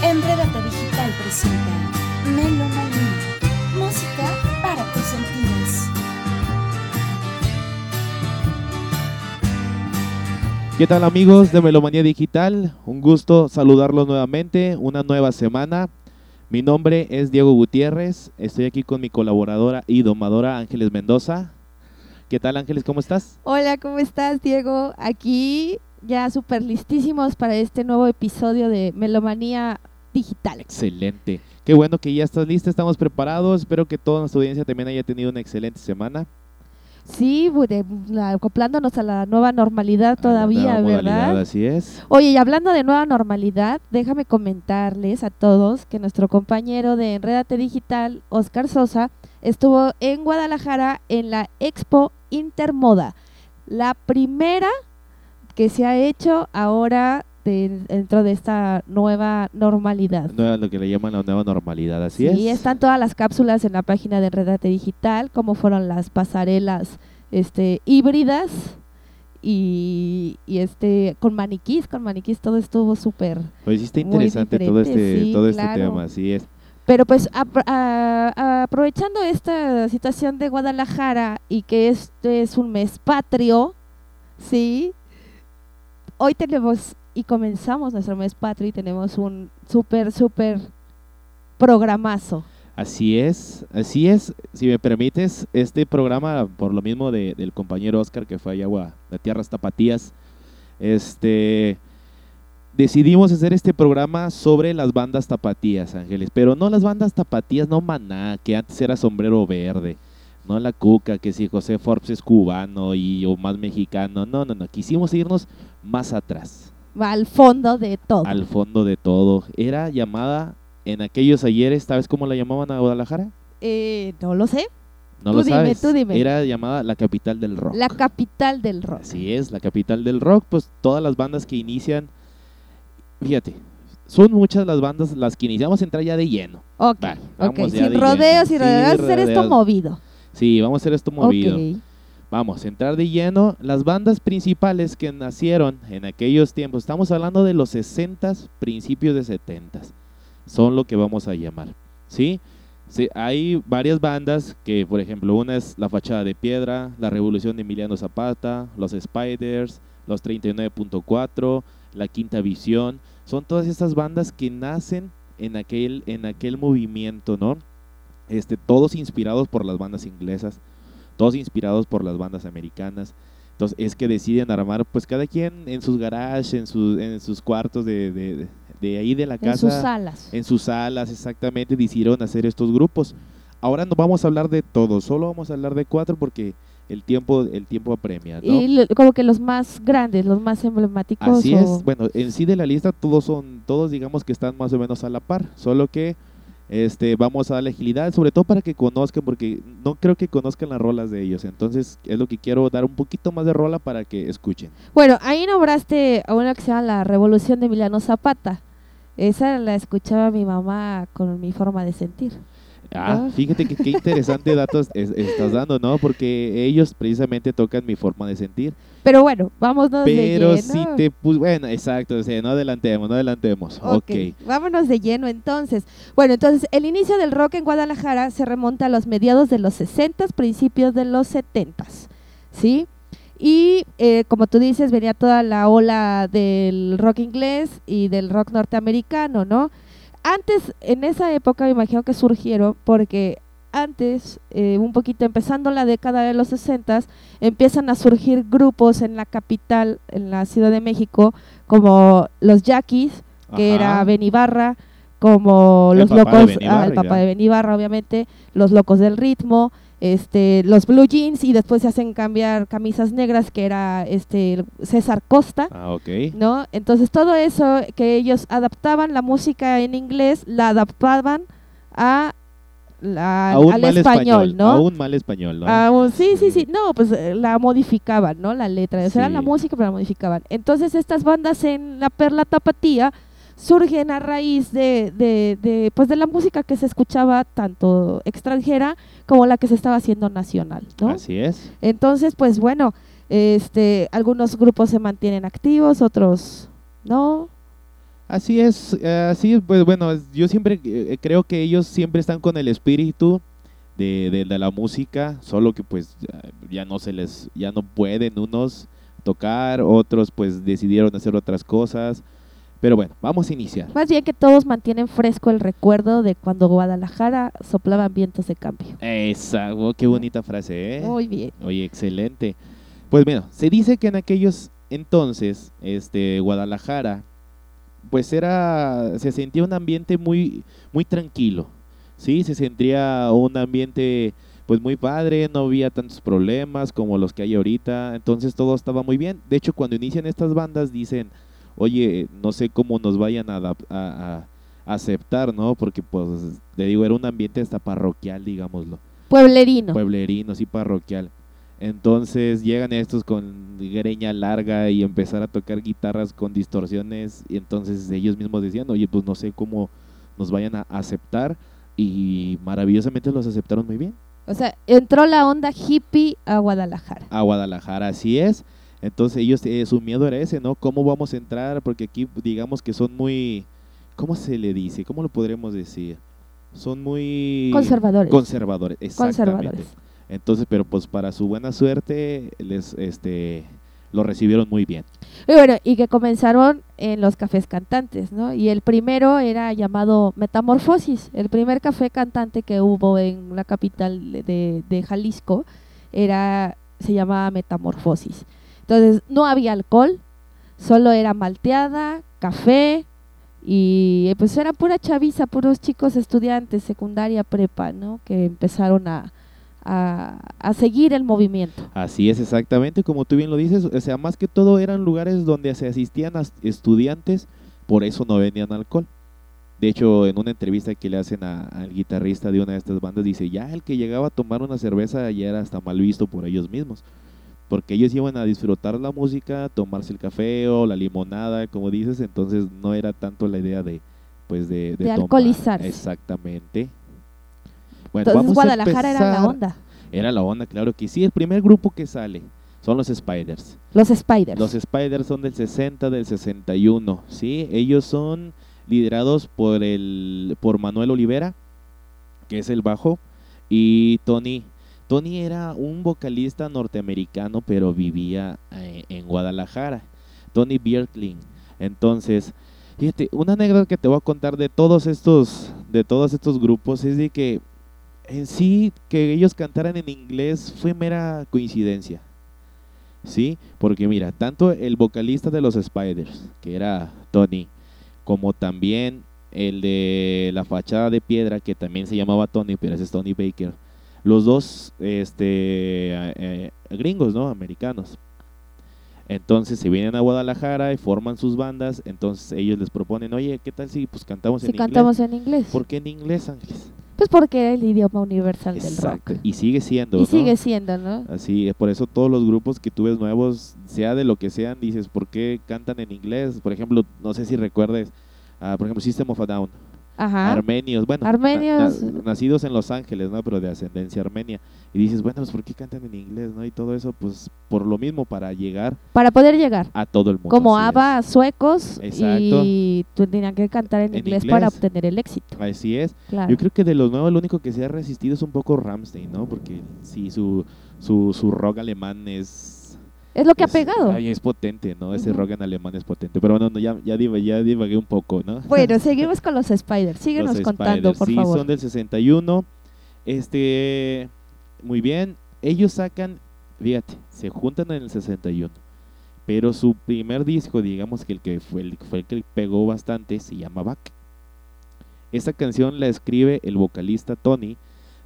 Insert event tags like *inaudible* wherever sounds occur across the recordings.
Enredate Digital presenta Melomanía, música para tus sentidos. ¿Qué tal amigos de Melomanía Digital? Un gusto saludarlos nuevamente, una nueva semana. Mi nombre es Diego Gutiérrez, estoy aquí con mi colaboradora y domadora Ángeles Mendoza. ¿Qué tal Ángeles? ¿Cómo estás? Hola, ¿cómo estás, Diego? Aquí ya súper listísimos para este nuevo episodio de Melomanía Digital. Excelente. Qué bueno que ya estás lista, estamos preparados. Espero que toda nuestra audiencia también haya tenido una excelente semana. Sí, de- acoplándonos a la nueva normalidad todavía, nueva ¿verdad? Así es. Oye, y hablando de nueva normalidad, déjame comentarles a todos que nuestro compañero de Enredate Digital, Oscar Sosa, estuvo en Guadalajara en la Expo Intermoda, la primera que se ha hecho ahora de- dentro de esta nueva normalidad. Nueva- lo que le llaman la nueva normalidad, así sí, es. están todas las cápsulas en la página de Enredate Digital, como fueron las pasarelas este, híbridas y, y este con maniquís, con maniquís todo estuvo súper Pues sí está interesante todo este, sí, todo este claro. tema, así es. Pero pues apro- a- a- aprovechando esta situación de Guadalajara y que este es un mes patrio, ¿sí? Hoy tenemos y comenzamos nuestro mes patrio y tenemos un súper, súper programazo. Así es, así es. Si me permites, este programa, por lo mismo de- del compañero Oscar que fue allá a la Tierras Tapatías, este, decidimos hacer este programa sobre las bandas tapatías, Ángeles. Pero no las bandas tapatías, no Maná, que antes era Sombrero Verde. No la Cuca, que si José Forbes es cubano y o más mexicano. No, no, no. Quisimos irnos más atrás, Va al fondo de todo. al fondo de todo. Era llamada en aquellos ayeres, ¿sabes cómo la llamaban a Guadalajara? Eh, no lo sé. No Tú lo dime, sabes. tú dime. Era llamada la capital del rock. La capital del rock. Así es, la capital del rock. Pues todas las bandas que inician, fíjate, son muchas las bandas las que iniciamos a entrar ya de lleno. Ok, Va, ok. vamos Sin de rodeos, Sí, rodeos. Vamos a hacer esto movido. Sí, vamos a hacer esto movido. Ok. Vamos a entrar de lleno. Las bandas principales que nacieron en aquellos tiempos, estamos hablando de los 60s, principios de 70s, son lo que vamos a llamar. ¿Sí? Sí, hay varias bandas que, por ejemplo, una es La Fachada de Piedra, La Revolución de Emiliano Zapata, Los Spiders, Los 39.4, La Quinta Visión. Son todas estas bandas que nacen en aquel, en aquel movimiento, ¿no? Este, todos inspirados por las bandas inglesas, todos inspirados por las bandas americanas. Entonces es que deciden armar, pues cada quien en sus garages, en, sus en sus cuartos de, de, de- ahí de la En casa sus salas. en sus salas exactamente decidieron hacer estos grupos. Ahora no vamos a hablar de todos, solo vamos a hablar de cuatro porque el tiempo el tiempo apremia, ¿no? Y lo- como que los más grandes, los más emblemáticos. Así o- es. Bueno, en sí de la lista todos son todos digamos que están más o menos a la par, solo que este vamos a darle agilidad, sobre todo para que conozcan porque no creo que conozcan las rolas de ellos, entonces es lo que quiero dar un poquito más de rola para que escuchen. Bueno, ahí nombraste a una que se llama La Revolución de Emiliano Zapata. Esa la escuchaba mi mamá con mi forma de sentir. Ah, Ah. fíjate que qué interesante datos es- estás dando, ¿no? Porque ellos precisamente tocan mi forma de sentir. Pero bueno, vámonos Pero de lleno. si te pus bueno, exacto, o sea, no adelantemos, no adelantemos. Ok, ok. vámonos de lleno entonces. Bueno, entonces el inicio del rock en Guadalajara se remonta a los mediados de los 60, principios de los 70, ¿sí? Y eh, como tú dices, venía toda la ola del rock inglés y del rock norteamericano, ¿no? Antes, en esa época, me imagino que surgieron porque antes, eh, un poquito empezando la década de los 60, empiezan a surgir grupos en la capital, en la Ciudad de México, como los Yaquis, que Ajá. era Ben Ibarra, como El los locos, ah, el papá de Ben Ibarra, obviamente, los locos del ritmo, este, los blue jeans y después se hacen cambiar camisas negras que era este César Costa, Ah, ok. ¿no? Entonces todo eso que ellos adaptaban la música en inglés, la adaptaban a la- A un al mal español, ¿no? A un mal español, ¿no? Un- sí, sí, Sí. No, pues eh, la modificaban, ¿no? La letra. O sea, era la música, pero la modificaban. Entonces, estas bandas en la Perla Tapatía surgen a raíz de, de, de, pues, de la música que se escuchaba tanto extranjera como la que se estaba haciendo nacional, ¿no? Así es. Entonces, pues bueno, este, algunos grupos se mantienen activos, otros no. Así es, así es, pues bueno, yo siempre eh, creo que ellos siempre están con el espíritu de, de- de la música, solo que pues ya no se les, ya no pueden unos tocar, otros pues decidieron hacer otras cosas, pero bueno, vamos a iniciar. Más bien que todos mantienen fresco el recuerdo de cuando Guadalajara soplaban vientos de cambio. Esa, oh, qué bonita frase, ¿eh? Muy bien. Oye, excelente. Pues bueno, se dice que en aquellos entonces, este, Guadalajara, pues era, se sentía un ambiente muy, muy tranquilo, sí, se sentía un ambiente, pues muy padre, no había tantos problemas como los que hay ahorita, entonces todo estaba muy bien. De hecho, cuando inician estas bandas dicen, oye, no sé cómo nos vayan a, a aceptar, ¿no? Porque pues, te digo, era un ambiente hasta parroquial, digámoslo Pueblerino. pueblerino, sí parroquial. Entonces llegan estos con greña larga y empezar a tocar guitarras con distorsiones y entonces ellos mismos decían, oye, pues no sé cómo nos vayan a aceptar y maravillosamente los aceptaron muy bien. O sea, entró la onda hippie a Guadalajara. A Guadalajara, así es. Entonces ellos, eh, su miedo era ese, ¿no? ¿Cómo vamos a entrar? Porque aquí digamos que son muy, ¿cómo se le dice? ¿Cómo lo podremos decir? Son muy... Conservadores. Conservadores, exactamente. Conservadores. Entonces, pero pues para su buena suerte, les, este, lo recibieron muy bien. Y bueno, y que comenzaron en los cafés cantantes, ¿no? Y el primero era llamado Metamorfosis. El primer café cantante que hubo en la capital de- de, de Jalisco era se llamaba Metamorfosis. Entonces, no había alcohol, solo era malteada, café y pues era pura chaviza, puros chicos estudiantes, secundaria, prepa, ¿no? Que empezaron a, a, a seguir el movimiento. Así es exactamente como tú bien lo dices, o sea, más que todo eran lugares donde se asistían a estudiantes, por eso no vendían alcohol. De hecho, en una entrevista que le hacen al guitarrista de una de estas bandas, dice, ya el que llegaba a tomar una cerveza ya era hasta mal visto por ellos mismos. Porque ellos iban a disfrutar la música, tomarse el café o la limonada, como dices, entonces no era tanto la idea de, pues de, De tomar. alcoholizarse. Exactamente. Bueno, Entonces vamos a Guadalajara era la onda. Era la onda, claro que sí. El primer grupo que sale son los Spiders. Los Spiders. Los Spiders son del 60, del 61, ¿sí? Ellos son liderados por el por Manuel Olivera, que es el bajo, y Tony. Tony era un vocalista norteamericano, pero vivía eh, en Guadalajara. Tony Bierkling. Entonces, fíjate, una anécdota que te voy a contar de todos estos de todos estos grupos es de que en sí que ellos cantaran en inglés fue mera coincidencia. ¿sí? Porque mira, tanto el vocalista de los Spiders, que era Tony, como también el de la fachada de piedra, que también se llamaba Tony, pero ese es Tony Baker, los dos este, eh, eh, gringos, ¿no? Americanos. Entonces se vienen a Guadalajara y forman sus bandas, entonces ellos les proponen, oye, ¿qué tal si pues cantamos si en cantamos inglés? en inglés. ¿Por qué en inglés, Ángeles? Pues porque era el idioma universal Exacto, del rock. y sigue siendo, Y ¿no? sigue siendo, ¿no? Así, por eso todos los grupos que tú ves nuevos, sea de lo que sean, dices, ¿por qué cantan en inglés? Por ejemplo, no sé si recuerdes, ah, por ejemplo, System of a Down, Ajá. armenios, bueno, na- Armenios. na- nacidos en Los Ángeles, ¿no? Pero de ascendencia armenia. Y dices, bueno, pues ¿por qué cantan en inglés, no? Y todo eso, pues por lo mismo, para llegar Para poder llegar. a todo el mundo. Como. ABBA, suecos. Exacto. Y tenían que cantar en, En inglés, para obtener el éxito. Así es. Claro. Yo creo que de los nuevos, lo único que se ha resistido es un poco Ramstein, ¿no? Porque sí, su, su, su rock alemán es es lo que ha es- pegado. ay, es potente, ¿no? Ese rock en alemán es potente. Pero bueno, no, ya, ya, divagué, ya divagué un poco, ¿no? Bueno, seguimos con los Spiders. *laughs* Síguenos Los contando, Spiders, por sí, favor. son del 61. Este, muy bien. Ellos sacan, fíjate, se juntan en el 61. Pero su primer disco, digamos que el que fue el, fue el que pegó bastante, se llama Back. Esta canción la escribe el vocalista Tony.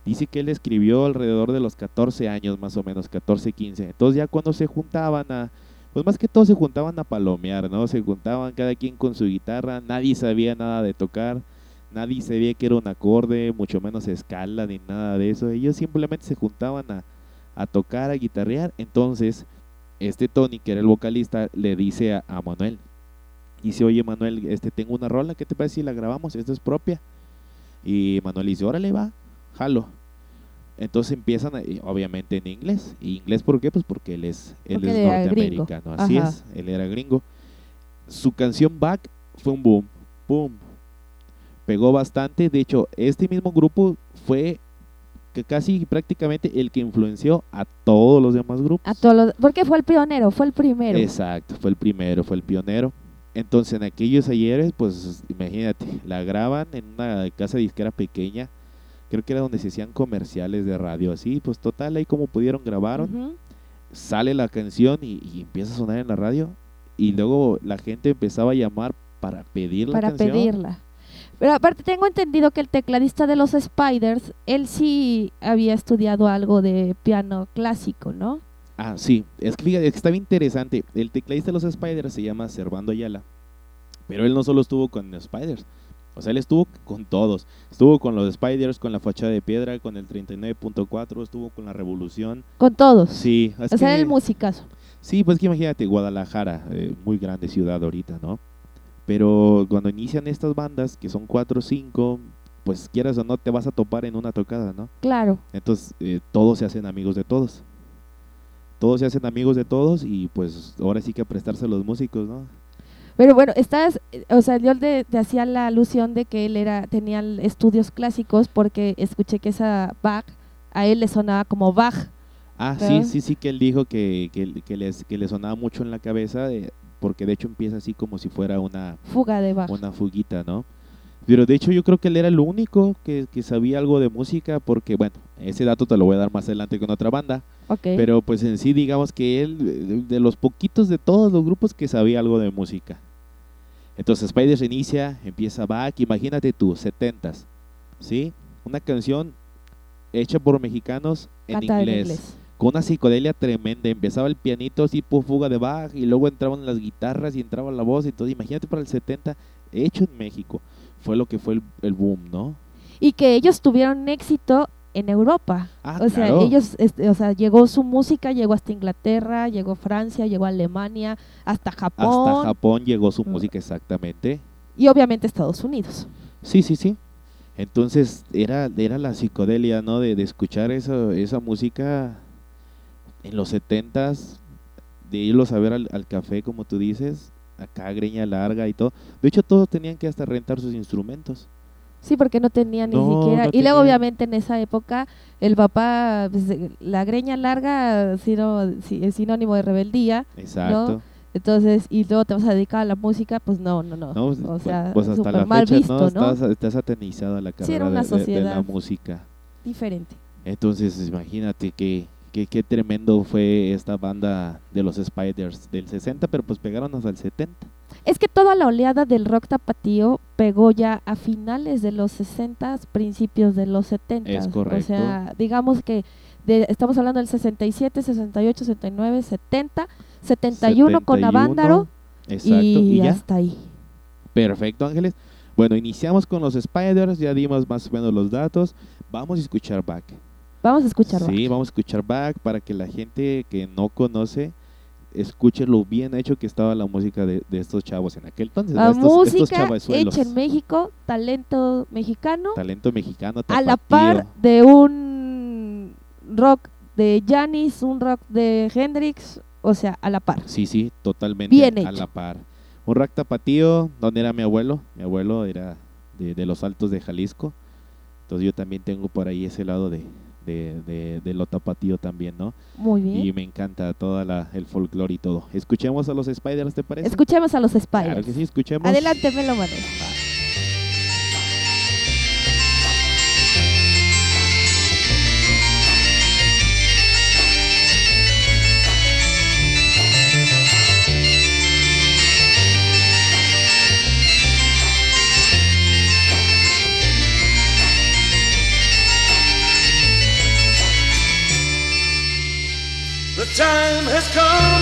Dice que él escribió alrededor de los 14 años, más o menos, 14, 15. Entonces ya cuando se juntaban a, pues más que todo se juntaban a palomear, ¿no? Se juntaban cada quien con su guitarra, nadie sabía nada de tocar, nadie sabía que era un acorde, mucho menos escala ni nada de eso. Ellos simplemente se juntaban a, a tocar, a guitarrear. Entonces, este Tony, que era el vocalista, le dice a, a Manuel, dice, oye Manuel, este tengo una rola, ¿qué te parece si la grabamos? Esta es propia. Y Manuel dice, órale va, jalo. Entonces empiezan, a- obviamente en inglés. ¿Y inglés por qué? Pues porque él es, él Porque es él norteamericano, así Ajá. es, él era gringo. Su canción Back fue un boom, ¡pum! Pegó bastante. De hecho, este mismo grupo fue que casi prácticamente el que influenció a todos los demás grupos. A todos los, porque fue el pionero, fue el primero. Exacto, fue el primero, fue el pionero. Entonces, en aquellos ayeres, pues imagínate, la graban en una casa disquera pequeña. Creo que era donde se hacían comerciales de radio, así. Pues total, ahí como pudieron grabaron. Sale la canción y, y empieza a sonar en la radio. Y luego la gente empezaba a llamar para pedir la para canción. pedirla. Pero aparte tengo entendido que el tecladista de los Spiders, él sí había estudiado algo de piano clásico, ¿no? Ah, sí. Es que fíjate, es que está bien interesante. El tecladista de los Spiders se llama Servando Ayala. Pero él no solo estuvo con los Spiders. O sea, él estuvo con todos. Estuvo con los Spiders, con la fachada de piedra, con el 39.4, estuvo con la Revolución. Con todos. Sí, o sea, que- era el musicazo. Sí, pues que imagínate, Guadalajara, eh, muy grande ciudad ahorita, ¿no? Pero cuando inician estas bandas, que son cuatro o cinco, pues quieras o no, te vas a topar en una tocada, ¿no? Claro. Entonces, eh, todos se hacen amigos de todos. Todos se hacen amigos de todos y pues ahora sí que a prestarse a los músicos, ¿no? Pero bueno, estás, o sea, yo te, te hacía la alusión de que él era, tenía estudios clásicos porque escuché que esa Bach a él le sonaba como Bach. Ah, sí, sí, sí, que él dijo que, que, que les, que le sonaba mucho en la cabeza, eh, porque de hecho empieza así como si fuera una, Fuga de Bach. una fuguita, ¿no? Pero de hecho yo creo que él era el único que, que sabía algo de música, porque bueno, ese dato te lo voy a dar más adelante con otra banda, pero pues en sí digamos que él, de los poquitos de todos los grupos que sabía algo de música. Entonces Spiders inicia, empieza back, imagínate tú, 70s, ¿sí? Una canción hecha por mexicanos en inglés, con una psicodelia tremenda. Empezaba el pianito tipo fuga de Bach y luego entraban las guitarras y entraba la voz y todo. Imagínate para el 70, hecho en México. Fue lo que fue el, el boom, ¿no? Y que ellos tuvieron éxito en Europa. Ah, o sea, claro. ellos, este, o sea, llegó su música, llegó hasta Inglaterra, llegó Francia, llegó Alemania, hasta Japón Hasta Japón llegó su música exactamente. y obviamente Estados Unidos. Sí, sí, sí. Entonces era, era la psicodelia, ¿no? De, de escuchar esa, esa música en los setentas, de irlos a ver al, al café, como tú dices, acá greña larga y todo. De hecho, todos tenían que hasta rentar sus instrumentos. Sí, porque no tenían ni No, siquiera. no y luego, obviamente, en esa época, el papá, pues, eh, la greña larga, sino, sí, es sinónimo de rebeldía. Exacto. Entonces, y luego te vas a dedicar a la música, pues no, no, no. No, o pues, sea, pues hasta la mal fecha, visto, ¿no? ¿no? Está, está satanizada la Sí, carrera era una de- de- de la música. Diferente. Entonces, imagínate que, que- qué tremendo fue esta banda de los Spiders del 60, pero pues pegaron hasta el 70. Es que toda la oleada del rock tapatío pegó ya a finales de los 60, principios de los 70. Es O correcto. sea, digamos que de- estamos hablando del 67, 68, 69, 70, 71 con 71, Avándaro Exacto, y, y, ya. hasta ahí. Perfecto, Ángeles. Bueno, iniciamos con los Spiders, ya dimos más o menos los datos. Vamos a escuchar back. Vamos a escuchar. Sí, vamos a escuchar back para que la gente que no conoce escuche lo bien hecho que estaba la música de, de estos chavos en aquel entonces. La estos, estos música chavazuelos. hecha en México, talento mexicano, Talento mexicano, a la tapatío. par de un rock de Janis, un rock de Hendrix, o sea, a la par. Sí, sí, totalmente Bien a hecho. la par. Un rack tapatío, donde era mi abuelo. Mi abuelo era de, de los altos de Jalisco. Entonces yo también tengo por ahí ese lado de, de, de, de lo tapatío también, ¿no? Muy bien. Y me encanta todo el folclore y todo. Escuchemos a los Spiders, ¿te parece? Escuchemos a los Claro Spiders. que sí, escuchemos. Adelante, me time has come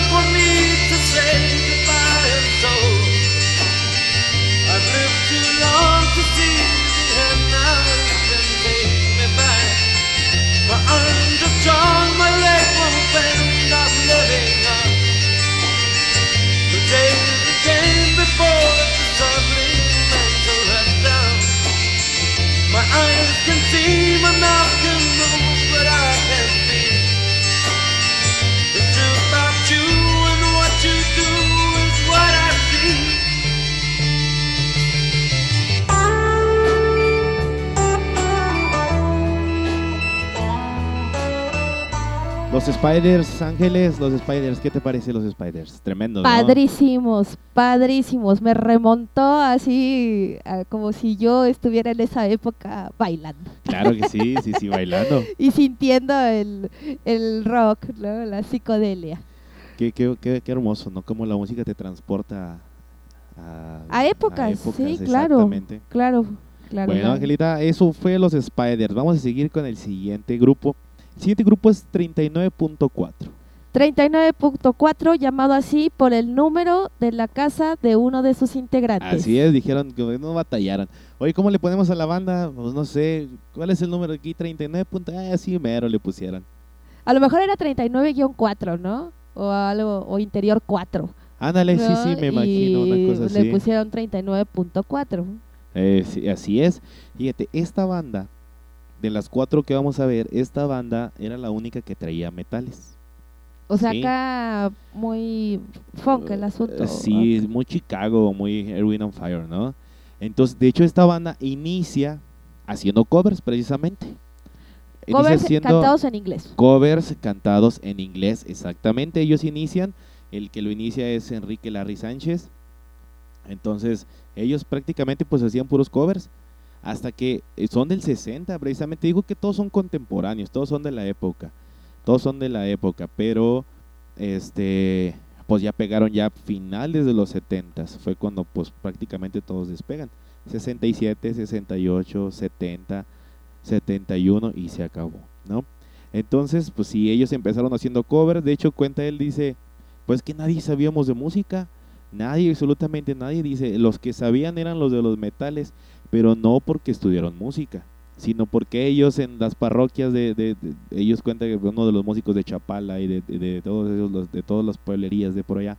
Los Spiders, Ángeles, los Spiders, ¿qué te parece los Spiders? Tremendo, ¿no? Padrísimos, padrísimos. Me remontó así a- como si yo estuviera en esa época bailando Claro que sí, *laughs* sí, sí, bailando. y sintiendo el, el rock, ¿no? la psicodelia. Qué, qué, qué, qué hermoso, ¿no? Cómo la música te transporta a, A épocas, sí, claro. Claro, claro. Bueno. Angelita, eso fue los Spiders. Vamos a seguir con el siguiente grupo. El siguiente grupo es 39.4. 39.4, llamado así por el número de la casa de uno de sus integrantes. Así es, dijeron que no batallaron. Oye, ¿cómo le ponemos a la banda? Pues no sé, ¿cuál es el número aquí? 39. punto- Ah, sí, mero le pusieron. A lo mejor era 39-4, ¿no? O algo, o interior 4. Ándale, sí, ¿no? sí, me imagino una Y cosa Le así. pusieron 39.4. Eh, sí, así es. Fíjate, esta banda, de las cuatro que vamos a ver, esta banda era la única que traía metales. O sea, Sí. acá muy funk el asunto. Eh, Sí, es muy Chicago, muy Erwin on Fire, ¿no? Entonces, de hecho, esta banda inicia haciendo covers precisamente. Covers cantados en inglés. covers cantados en inglés, exactamente. Ellos inician, el que lo inicia es Enrique Larry Sánchez. Entonces, ellos prácticamente pues hacían puros covers hasta que eh, son del 60, precisamente digo que todos son contemporáneos, todos son de la época. Todos son de la época, pero este pues ya pegaron ya finales de los 70 fue cuando pues prácticamente todos despegan. 67, 68, 70, 71 y se acabó, ¿no? Entonces, pues sí, ellos empezaron haciendo covers, de hecho cuenta él dice, pues que nadie sabíamos de música, nadie, absolutamente nadie, dice, los que sabían eran los de los metales, pero no porque estudiaron música, sino porque ellos en las parroquias de, de- de- ellos cuentan que uno de los músicos de Chapala y de, de- todos esos, de todas las pueblerías de por allá,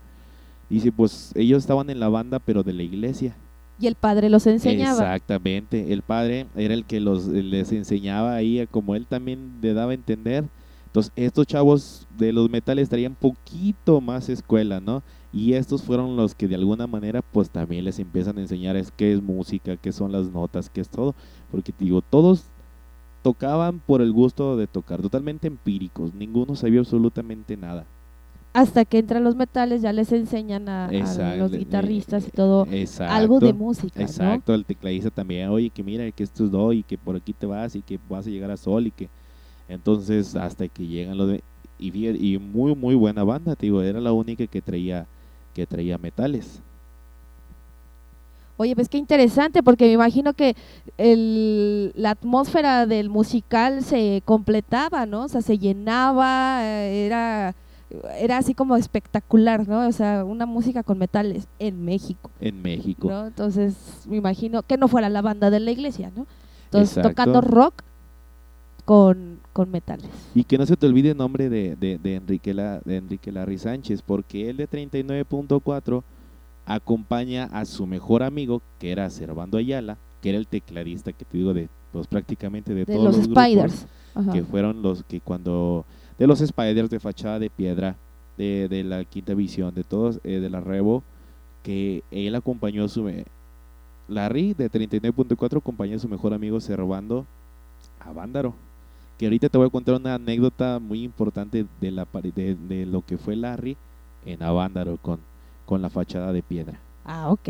dice, pues ellos estaban en la banda, pero de la iglesia. Y el padre los enseñaba. Exactamente, el padre era el que los les enseñaba ahí, como él también le daba a entender. Entonces, estos chavos de los metales traían poquito más escuela, ¿no? Y estos fueron los que de alguna manera pues también les empiezan a enseñar es qué es música, qué son las notas, qué es todo, porque digo, todos tocaban por el gusto de tocar, totalmente empíricos, ninguno sabía absolutamente nada. Hasta que entran los metales, ya les enseñan a, los guitarristas y todo Exacto. algo de música, ¿no? Exacto, el tecladista también, oye, que mira, que esto es do y que por aquí te vas y que vas a llegar a sol y que entonces hasta que llegan los de, y, y muy muy buena banda, te digo, era la única que traía que traía metales. Oye, pues qué interesante, porque me imagino que el, la atmósfera del musical se completaba, ¿no? O sea, se llenaba, eh, era, era así como espectacular, ¿no? O sea, una música con metales en México, en México. ¿no? Entonces, me imagino que no fuera la banda de la iglesia, ¿no? Entonces, Exacto. tocando rock con, con metales. Y que no se te olvide el nombre de, de, de Enrique, La- de Enrique Larry Sánchez, porque él de 39.4 acompaña a su mejor amigo, que era Servando Ayala, que era el tecladista que te digo de pues prácticamente de, De todos los, los, grupos, Spiders. Ajá. que fueron los que cuando de los Spiders de fachada de piedra, de, de la quinta visión, de todos, eh, de la Revo, que él acompañó a su Larry de 39.4 acompañó a su mejor amigo Servando a Vándaro. Que ahorita te voy a contar una anécdota muy importante de la de, de lo que fue Larry en Avándaro con, con la fachada de piedra. Ah, ok.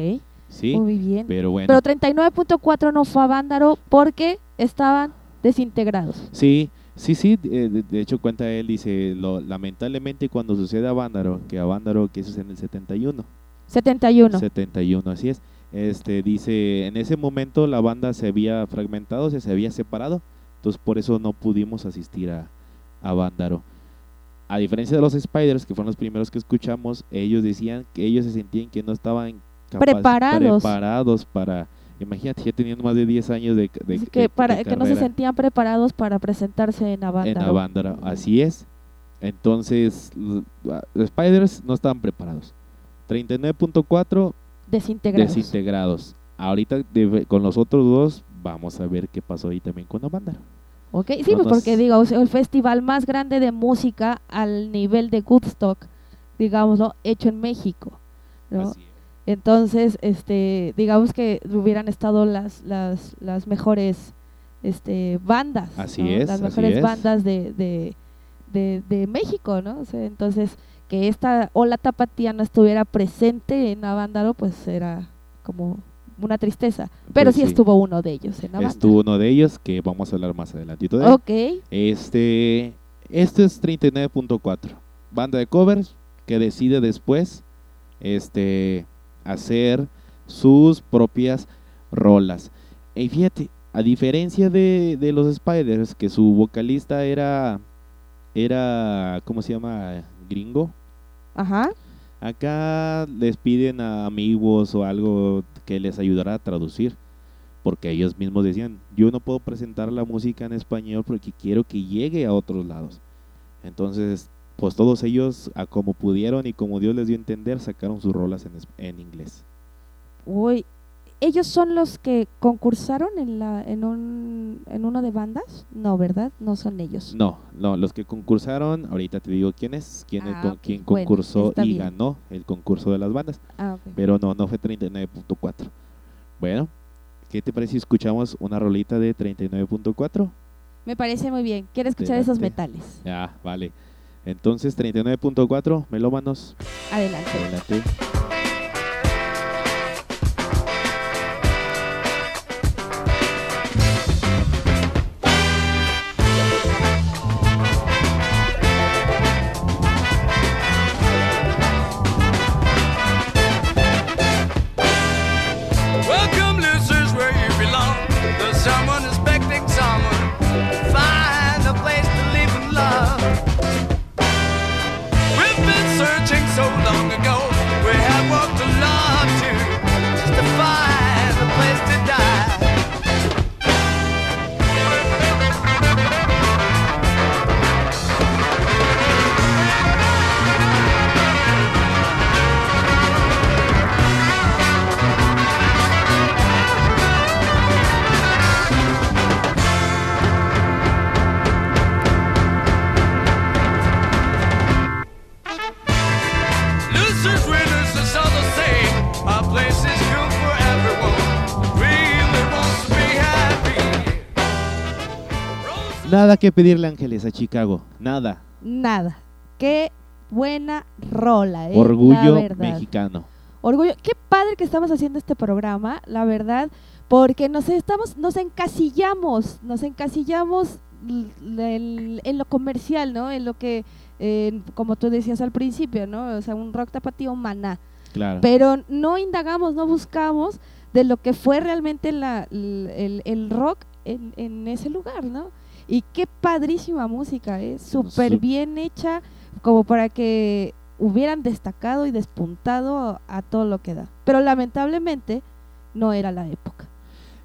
Sí, Muy bien. pero bueno. Pero 39.4 no fue a Vándaro porque estaban desintegrados. Sí, sí, sí, eh, de, de hecho cuenta él, dice, lo, lamentablemente cuando sucede a Vándaro, que a Vándaro, que eso es en el 71, 71. 71, así es, este, dice, en ese momento la banda se había fragmentado, o sea, se había separado, entonces por eso no pudimos asistir a, a Vándaro. A diferencia de los Spiders, que fueron los primeros que escuchamos, ellos decían que ellos se sentían que no estaban capac- Preparados. preparados para, imagínate, ya teniendo más de 10 años de, de- que, de para, que no se sentían preparados para presentarse en Avándaro. en Avándaro, así es. Entonces, los Spiders no estaban preparados. 39.4 Desintegrados. desintegrados. Ahorita con los otros dos vamos a ver qué pasó ahí también con Avándaro. Ok, Sí, No pues nos- porque digo, o sea, el festival más grande de música al nivel de Woodstock, digámoslo, hecho en México. ¿no? Así es. Entonces, este, digamos que hubieran estado las, las, las mejores este, bandas. Así ¿no? es, Las mejores es. bandas de, de, de, de México, ¿no? O sea, entonces, que esta ola tapatía no estuviera presente en Avándaro, pues era como una tristeza. Pero Pues sí, sí. estuvo uno de ellos en Avándaro. Estuvo uno de ellos que vamos a hablar más adelantito de él. Ok, Este, este es 39.4. Banda de covers que decide después este, hacer sus propias rolas. Y fíjate, a diferencia de, de los Spiders, que su vocalista era, era, ¿cómo se llama? Gringo. ajá. Acá les piden a amigos o algo que les ayudara a traducir. Porque ellos mismos decían, yo no puedo presentar la música en español porque quiero que llegue a otros lados. Entonces, pues todos ellos, a como pudieron y como Dios les dio a entender, sacaron sus rolas en, inglés. ¿Ellos son los que concursaron en, la, en, un, en uno de bandas? No, ¿verdad? No son ellos. No, no, los que concursaron, ahorita te digo quién es, quién, Ah, quién concursó y bien. ganó el concurso de las bandas. Ah, ok. Pero no, no fue 39.4. Bueno, ¿qué te parece si escuchamos una rolita de 39.4? Me parece muy bien. Quiero escuchar esos metales. Ya, vale. Entonces, 39.4, melómanos. Adelante. Adelante. Nada que pedirle Ángeles a Chicago. Nada. Nada. Qué buena rola, ¿eh? Orgullo La mexicano. Orgullo. Qué padre que estamos haciendo este programa, la verdad, porque nos estamos, nos encasillamos, nos encasillamos en, lo comercial, ¿no? En lo que, eh, como tú decías al principio, ¿no? O sea, un rock tapatío maná. Claro. Pero no indagamos, no buscamos de lo que fue realmente la, el, el rock en, en ese lugar, ¿no? Y qué padrísima música, ¿eh? Súper bien hecha, como para que hubieran destacado y despuntado a todo lo que da. Pero lamentablemente no era la época.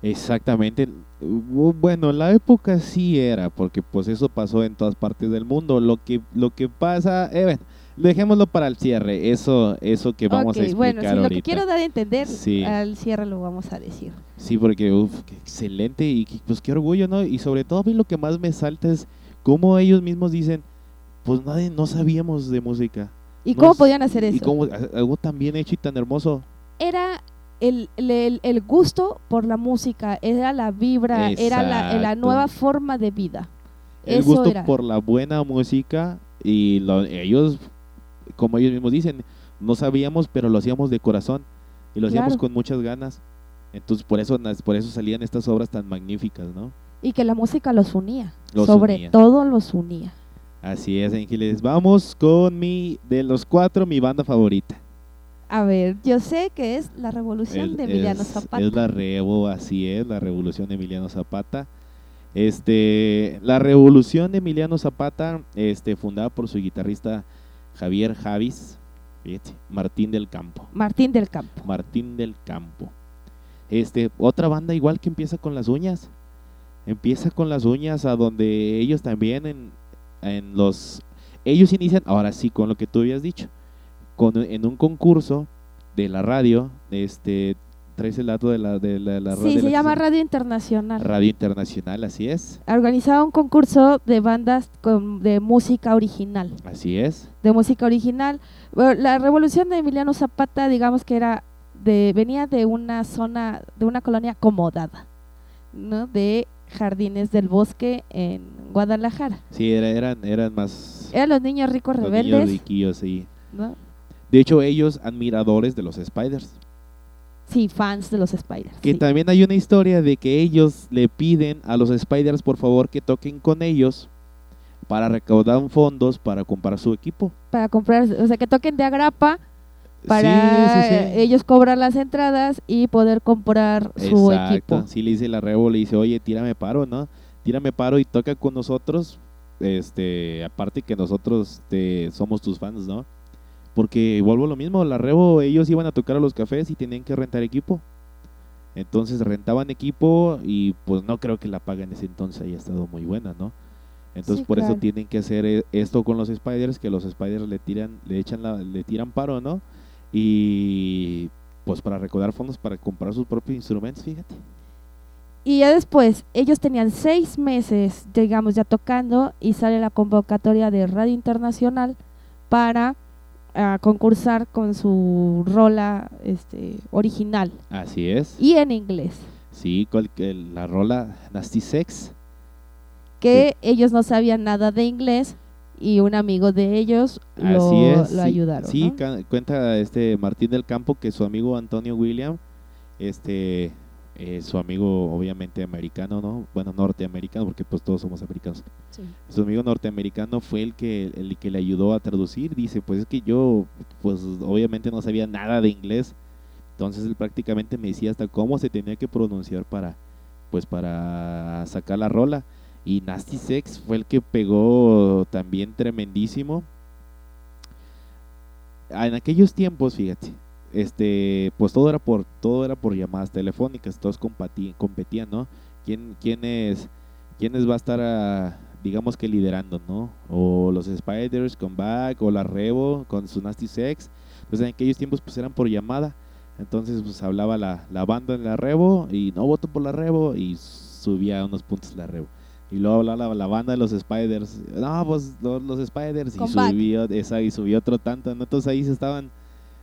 Exactamente. Bueno, la época sí era, porque pues eso pasó en todas partes del mundo. Lo que, lo que pasa, eh, bueno, dejémoslo para el cierre. Eso, eso que vamos Ok, a explicar bueno, lo ahorita. que quiero dar a entender, Sí. al cierre lo vamos a decir. Sí, porque uf, qué excelente y pues qué orgullo, ¿no? Y sobre todo a mí lo que más me salta es cómo ellos mismos dicen, pues nadie, no sabíamos de música. ¿Y No cómo podían hacer Y eso? cómo, a- algo tan bien hecho y tan hermoso. era el, el- el- gusto por la música, era la vibra, era la, la Exacto. nueva forma de vida. El Eso gusto era. por la buena música y lo- ellos, como ellos mismos dicen, no sabíamos, pero lo hacíamos de corazón y lo hacíamos Claro. con muchas ganas. Entonces por eso, por eso salían estas obras tan magníficas, ¿no? Y que la música los unía, Los sobre unía. todo los unía. Así es, Ángeles. Vamos con mi, de los cuatro, mi banda favorita. A ver, yo sé que es la revolución El- de Emiliano es, Zapata. Es la Revo, así es, la revolución de Emiliano Zapata. Este, la revolución de Emiliano Zapata, este, fundada por su guitarrista Javier Javis, fíjate, Martín del Campo. Martín del Campo. Martín del Campo. Este, otra banda igual que empieza con las uñas. Empieza con las uñas a donde ellos también en, en los ellos inician, ahora sí con lo que tú habías dicho, con en un concurso de la radio, este traes el dato de la de la, la Sí, de se la- llama Radio Internacional. Radio Internacional, así es. Organizaba un concurso de bandas con- de música original. Así es. de música original. Bueno, la revolución de Emiliano Zapata, digamos que era de venía de una zona, de una colonia acomodada, ¿no? De Jardines del Bosque en Guadalajara. Sí, era- eran, eran más Eran los niños ricos los niños rebeldes, riquillos, sí. ¿no? De hecho, ellos admiradores de los Spiders. Sí, fans de los Spiders. Que sí. también hay una historia de que ellos le piden a los Spiders, por favor, que toquen con ellos para recaudar fondos para comprar su equipo. Para comprar, o sea, que toquen de agrapa para sí, sí. ellos cobrar las entradas y poder comprar su Exacto. equipo. Sí le dice la Rebo, le dice, oye, tírame paro, ¿no? Tírame paro y toca con nosotros. Este, aparte que nosotros este, somos tus fans, ¿no? Porque vuelvo a lo mismo, la Rebo, ellos iban a tocar a los cafés y tenían que rentar equipo. Entonces rentaban equipo y pues no creo que la paga en ese entonces haya estado muy buena, ¿no? Entonces Sí, por eso tienen que hacer eh, esto con los Spiders, que los Spiders le tiran, le echan la, le tiran paro, ¿no? Y pues para recaudar fondos para comprar sus propios instrumentos, fíjate. Y ya después, ellos tenían seis meses, digamos, ya tocando y sale la convocatoria de Radio Internacional para ah, concursar con su rola este, original Así es. y en inglés. Sí, la rola Nasty Sex. Que ellos no sabían nada de inglés y un amigo de ellos lo, Así es. lo sí, ayudaron. Sí, ¿no? cuenta este Martín del Campo que su amigo Antonio William, este, eh, su amigo obviamente americano, ¿no? Bueno, norteamericano, porque pues todos somos americanos. Su amigo norteamericano fue el que, el que le ayudó a traducir. Dice, pues es que yo, pues obviamente no sabía nada de inglés. Entonces él prácticamente me decía hasta cómo se tenía que pronunciar para, pues para sacar la rola. Y Nasty Sex fue el que pegó también tremendísimo. En aquellos tiempos, fíjate, este, pues todo era por, todo era por llamadas telefónicas, todos competían, ¿no? ¿Quién, quién es, quiénes va a estar, digamos que liderando, ¿no? O los Spiders con Back, o la Revo con su Nasty Sex. Pues en aquellos tiempos pues eran por llamada. Entonces pues hablaba la, la banda en la Revo y no voto por la Revo y subía unos puntos la Revo. Y luego hablaba la, la banda de los Spiders. No, pues los, los Spiders y Con subió, esa, y subió otro tanto. ¿no? Entonces ahí se estaban,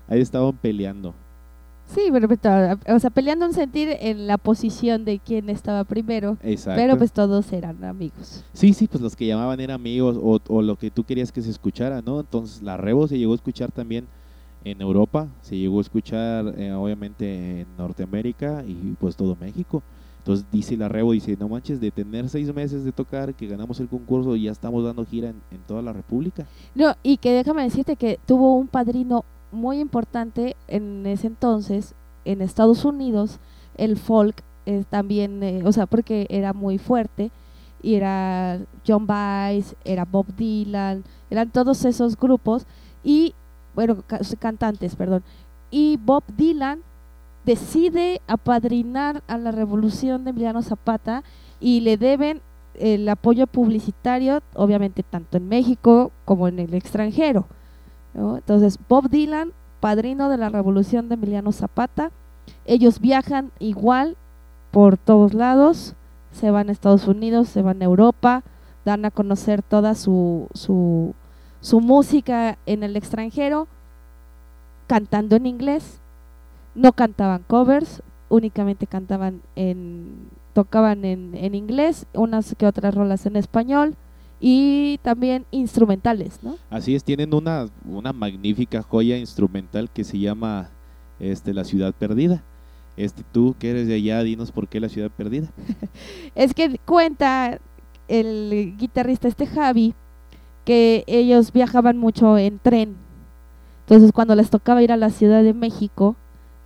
ahí estaban peleando. Sí, pero, pero, o sea, peleando un sentir en la posición de quién estaba primero. Exacto. Pero pues todos eran amigos. Sí, sí, pues los que llamaban eran amigos o, o lo que tú querías que se escuchara, ¿no? Entonces la Revo se llegó a escuchar también en Europa, se llegó a escuchar eh, obviamente en Norteamérica y pues todo México. Entonces dice la Revo, dice, no manches, de tener seis meses de tocar, que ganamos el concurso y ya estamos dando gira en, en toda la República. No, y que déjame decirte que tuvo un padrino muy importante en ese entonces en Estados Unidos, el folk también, eh, o sea, porque era muy fuerte y era John Baez, era Bob Dylan, eran todos esos grupos y bueno, ca- cantantes, perdón. Y Bob Dylan decide apadrinar a la revolución de Emiliano Zapata y le deben el apoyo publicitario, obviamente tanto en México como en el extranjero. Entonces, Bob Dylan, padrino de la revolución de Emiliano Zapata, ellos viajan igual por todos lados, se van a Estados Unidos, se van a Europa, dan a conocer toda su, su, su música en el extranjero, cantando en inglés, no cantaban covers, únicamente cantaban en, tocaban en, en inglés, unas que otras rolas en español y también instrumentales, ¿no? Así es, tienen una, una magnífica joya instrumental que se llama este, La Ciudad Perdida. Este, tú que eres de allá, dinos por qué La Ciudad Perdida. *laughs* Es que cuenta el guitarrista este Javi que ellos viajaban mucho en tren. Entonces cuando les tocaba ir a la Ciudad de México,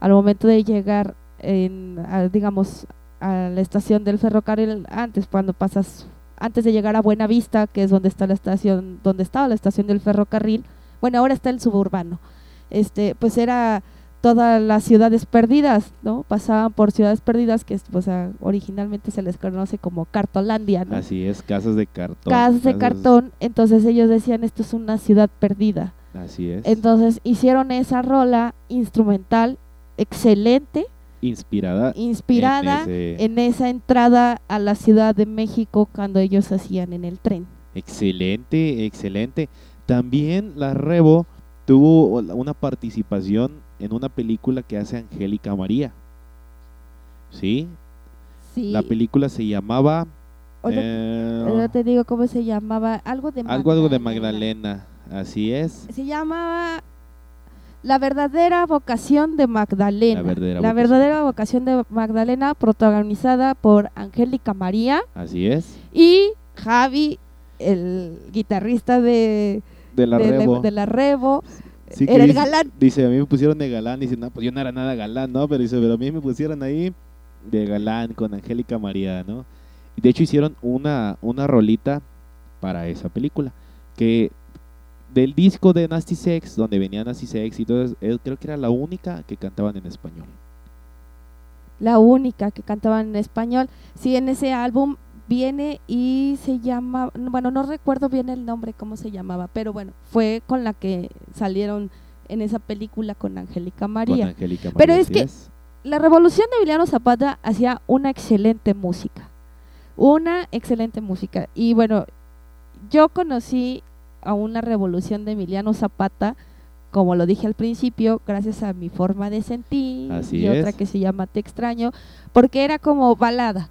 al momento de llegar en, a, digamos, a la estación del ferrocarril, antes cuando pasas, antes de llegar a Buenavista, que es donde está la estación, donde estaba la estación del ferrocarril, bueno ahora está el suburbano, este, pues era todas las ciudades perdidas, ¿no? Pasaban por ciudades perdidas que pues, a- originalmente se les conoce como Cartolandia, ¿no? Así es, casas de cartón. Casas de cartón, entonces ellos decían esto es una ciudad perdida. Así es. Entonces hicieron esa rola instrumental excelente, Inspirada. inspirada en ese- en esa entrada a la Ciudad de México cuando ellos hacían en el tren. Excelente, excelente. También la Revo tuvo una participación en una película que hace Angélica María. ¿Sí? Sí. La película se llamaba... Ahorita- eh, te digo cómo se llamaba. Algo de algo, algo de Magdalena. Así es. Se llamaba La verdadera vocación de Magdalena. La verdadera La vocación. verdadera vocación de Magdalena, protagonizada por Angélica María Así es. y Javi, el guitarrista de, De la de, Rebo. de la Rebo. Sí, era el dice- galán. Dice, a mí me pusieron de galán. Dice, no, pues yo no era nada galán, ¿no? Pero dice, pero a mí me pusieron ahí de galán con Angélica María, ¿no? Y de hecho hicieron una, una rolita para esa película. Que del disco de Nasty Sex, donde venía Nasty Sex y eso, él creo que era la única que cantaban en español. la única que cantaban en español. Sí, en ese álbum viene y se llama, bueno, no recuerdo bien el nombre, cómo se llamaba, pero bueno, fue con la que salieron en esa película con Angélica Con María. Angélica María. Pero es que- La revolución de Emiliano Zapata hacía una excelente música, una excelente música. Y bueno, yo conocí a una revolución de Emiliano Zapata, como lo dije al principio, gracias a mi forma de sentir Así y otra que se llama Te extraño, porque era como balada,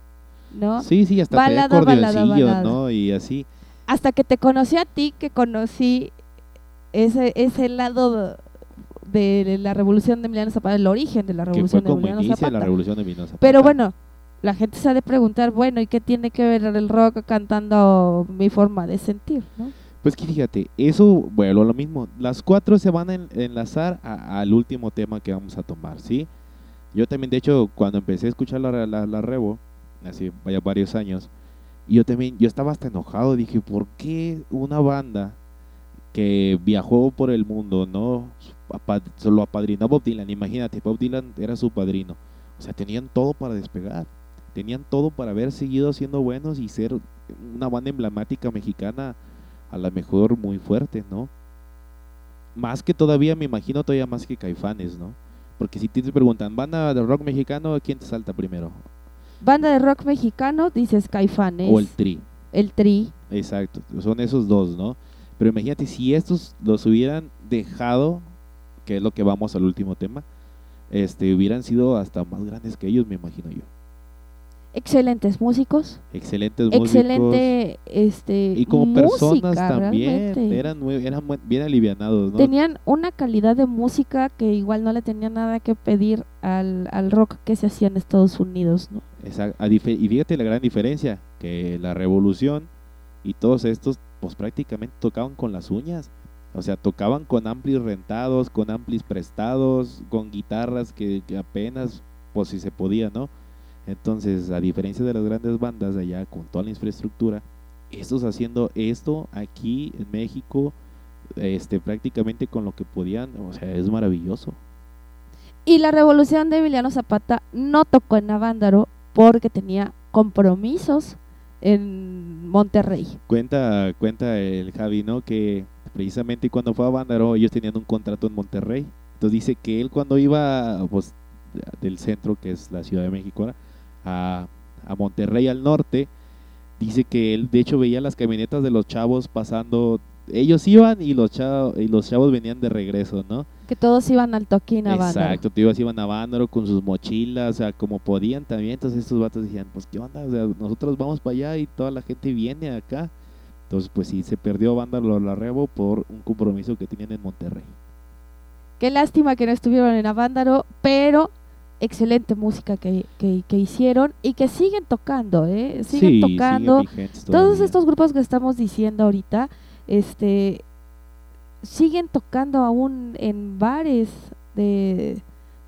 ¿no? Sí, sí, hasta Balada, balada. ¿no? Y así. Hasta que te conocí a ti, que conocí ese, ese lado de la revolución de Emiliano Zapata, el origen de la Que fue revolución de Emiliano Zapata. la revolución de Emiliano Zapata. Pero bueno, la gente se ha de preguntar, bueno, ¿y qué tiene que ver el rock cantando mi forma de sentir? ¿no? Pues fíjate, eso, bueno, lo mismo. Las cuatro se van a en- enlazar al último tema que vamos a tomar, ¿sí? Yo también, de hecho, cuando empecé a escuchar la, la, Revo, hace varios años, yo también, yo estaba hasta enojado. Dije, ¿por qué una banda que viajó por el mundo, no? Apa- Solo apadrinó Bob Dylan, imagínate, Bob Dylan era su padrino. O sea, tenían todo para despegar. Tenían todo para haber seguido siendo buenos y ser una banda emblemática mexicana a lo mejor muy fuerte, ¿no? Más que todavía, me imagino todavía más que Caifanes, ¿no? Porque si te preguntan, banda de rock mexicano, ¿quién te salta primero? Banda de rock mexicano, dices Caifanes, O el Tri. el Tri. Exacto, son esos dos, ¿no? Pero imagínate, si estos los hubieran dejado, que es lo que vamos al último tema, este, hubieran sido hasta más grandes que ellos, me imagino yo. Excelentes músicos, Excelentes músicos. excelente este, Y como música, personas también, realmente. eran, muy- eran muy- bien alivianados, ¿no? Tenían una calidad de música que igual no le tenía nada que pedir al, al rock que se hacía en Estados Unidos, ¿no? Dife- y fíjate la gran diferencia, que la revolución y todos estos, pues prácticamente tocaban con las uñas. O sea, tocaban con amplis rentados, con amplis prestados, con guitarras que, que apenas, pues si se podía, ¿no? Entonces, a diferencia de las grandes bandas allá, con toda la infraestructura, estos haciendo esto aquí en México, este, prácticamente con lo que podían, o sea, es maravilloso. Y la revolución de Emiliano Zapata no tocó en Avándaro porque tenía compromisos en Monterrey. Cuenta, cuenta el Javi, ¿no? Que precisamente cuando fue a Bándaro, ellos tenían un contrato en Monterrey. Entonces dice que él cuando iba pues, del centro, que es la Ciudad de México, ahora, a, a Monterrey al norte, dice que él de hecho veía las camionetas de los chavos pasando. Ellos iban y los chavos, y los chavos venían de regreso, ¿no? Que todos iban al toquín a. Exacto, te ibas, iban a Bándaro con sus mochilas, o sea, como podían también. Entonces estos vatos decían, pues, ¿qué onda? O sea, nosotros vamos para allá y toda la gente viene acá. Entonces, pues sí, se perdió Bándaro la Rebo por un compromiso que tenían en Monterrey. Qué lástima que no estuvieron en Avándaro, pero excelente música que, que, que hicieron y que siguen tocando, ¿eh? Siguen Sí, tocando. Todos estos grupos que estamos diciendo ahorita, este, siguen tocando aún en bares de,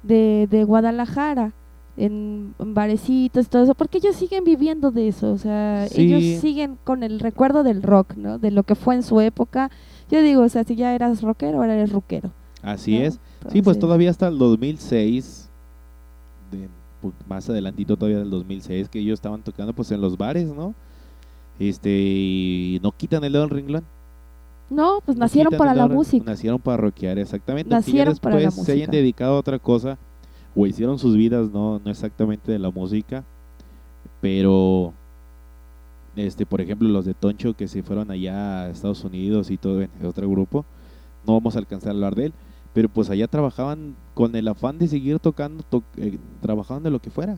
de, de Guadalajara, en, en barecitos, todo eso, porque ellos siguen viviendo de eso, o sea, Sí. ellos siguen con el recuerdo del rock, ¿no? De lo que fue en su época. Yo digo, o sea, si ya eras rockero, ahora eres rockero. Así ¿no? es. Sí, pues todavía hasta el 2006, de- pu- más adelantito todavía del 2006, que ellos estaban tocando pues en los bares, ¿no? Este, y no quitan el dedo del renglón. No, pues No nacieron para la música. Nacieron para rockear, exactamente. Nacieron para la después se hayan música. dedicado a otra cosa o hicieron sus vidas no, no exactamente de la música, pero este, por ejemplo, los de Toncho que se fueron allá a Estados Unidos y todo en otro grupo, no vamos a alcanzar a hablar de él, pero pues allá trabajaban con el afán de seguir tocando, to- eh, trabajaban de lo que fuera.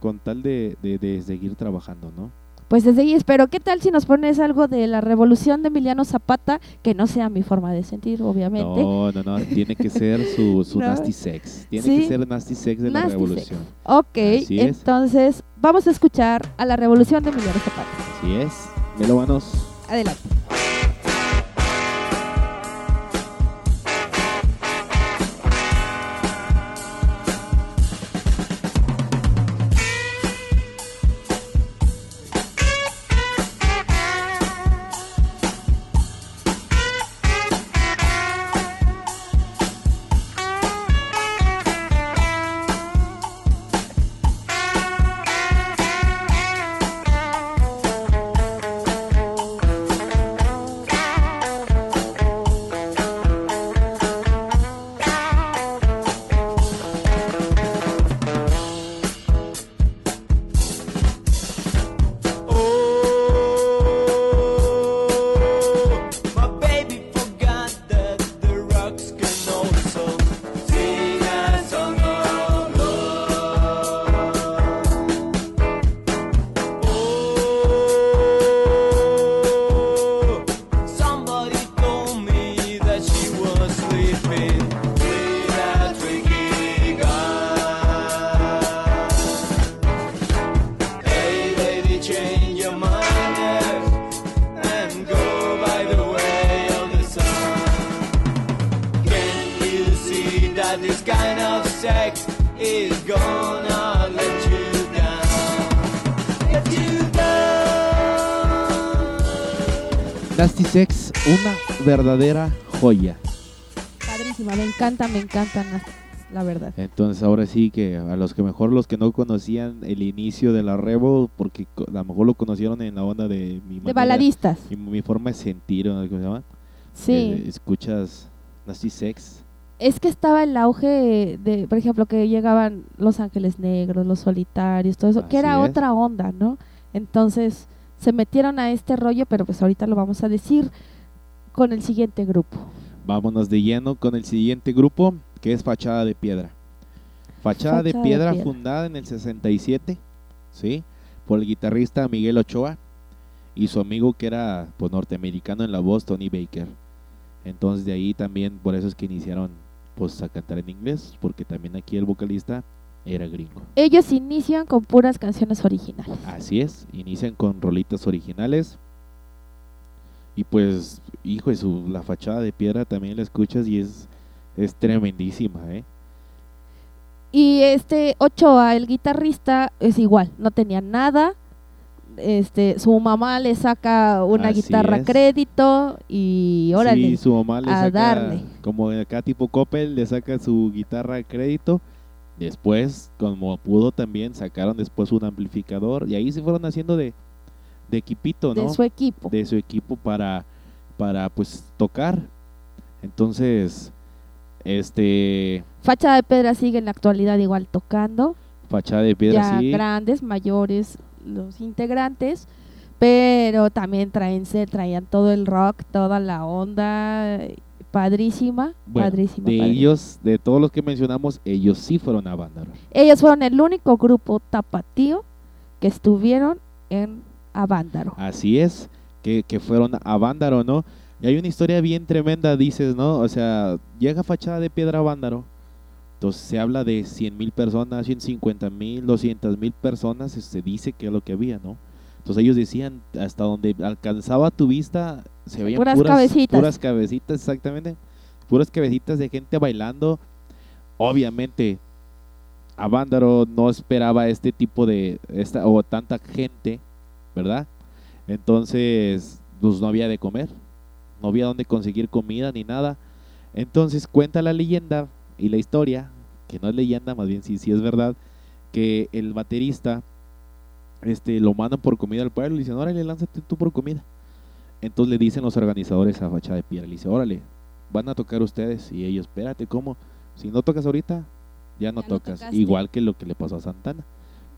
con tal de, de, de seguir trabajando, ¿no? Pues desde ahí espero. ¿Qué tal si nos pones algo de la revolución de Emiliano Zapata? Que no sea mi forma de sentir, obviamente. No, no, no, tiene que ser su, su *laughs* No. nasty sex. Tiene Sí. que ser nasty sex de la Nasty revolución. Ok, Así es. entonces vamos a escuchar a la revolución de Emiliano Zapata. Así es. Melómanos. Adelante. Verdadera joya. Padrísima, me encanta, me encanta, na- la verdad. Entonces ahora sí que a los que mejor los que no conocían el inicio de la Revo, porque a lo mejor lo conocieron en la onda de mi De manera- baladistas, mi, mi forma de sentir, ¿no? ¿cómo se llama? sí. Eh, escuchas Nasty Sex. Es que estaba el auge de, por ejemplo, que llegaban Los Ángeles Negros, Los Solitarios, todo eso, que Así era es. otra onda, ¿no? Entonces se metieron a este rollo, pero pues ahorita lo vamos a decir con el siguiente grupo. Vámonos de lleno con el siguiente grupo, que es Fachada de Piedra. Fachada, de, Fachada de piedra, Piedra. fundada en el 67, ¿sí? Por el guitarrista Miguel Ochoa y su amigo que era pues, norteamericano en la voz, Tony Baker. Entonces de ahí también, por eso es que iniciaron pues a cantar en inglés, porque también aquí el vocalista era gringo. Ellos inician con puras canciones originales. Así es, inician con rolitas originales. Y pues, hijo de su, la fachada de piedra también la escuchas y es, es tremendísima, ¿eh? Y este Ochoa, el guitarrista, es igual, no tenía nada. Este, su mamá le saca una Así guitarra a crédito y órale. Sí, su mamá le a saca, darle. como acá tipo Coppel, le saca su guitarra a crédito. Después, como pudo también, sacaron después un amplificador y ahí se fueron haciendo de, de equipito, ¿no? de su equipo. de su equipo para, para pues tocar. Entonces, este Fachada de Pedra sigue en la actualidad igual tocando, fachada de piedra ya sí, grandes, mayores los integrantes, pero también traen se traían todo el rock, toda la onda, padrísima, bueno, padrísima. de padrísima. ellos, de todos los que mencionamos, ellos sí fueron a Vándaro. Ellos fueron el único grupo tapatío que estuvieron en Avándaro. Así es, que, que fueron a Vándaro, ¿no? Y hay una historia bien tremenda, dices, ¿no? O sea, llega fachada de piedra a Vándaro. Entonces se habla de 100 mil personas, 150 mil, 200 mil personas, se dice que es lo que había, ¿no? Entonces ellos decían, hasta donde alcanzaba tu vista, se veían Puras puras, cabecitas. puras cabecitas, exactamente. Puras cabecitas de gente bailando. Obviamente, a Vándaro no esperaba este tipo de, esta, o tanta gente, ¿verdad? Entonces, pues no había de comer, no había dónde conseguir comida ni nada. Entonces cuenta la leyenda y la historia, que no es leyenda, más bien sí, sí es verdad, que el baterista este, lo mandan por comida al pueblo y le dicen, órale, lánzate tú por comida. Entonces le dicen los organizadores a Fachada de Piedra, le dicen, órale, van a tocar ustedes. Y ellos, espérate, ¿cómo? Si no tocas ahorita, ya no Ya tocas. Igual que lo que le pasó a Santana.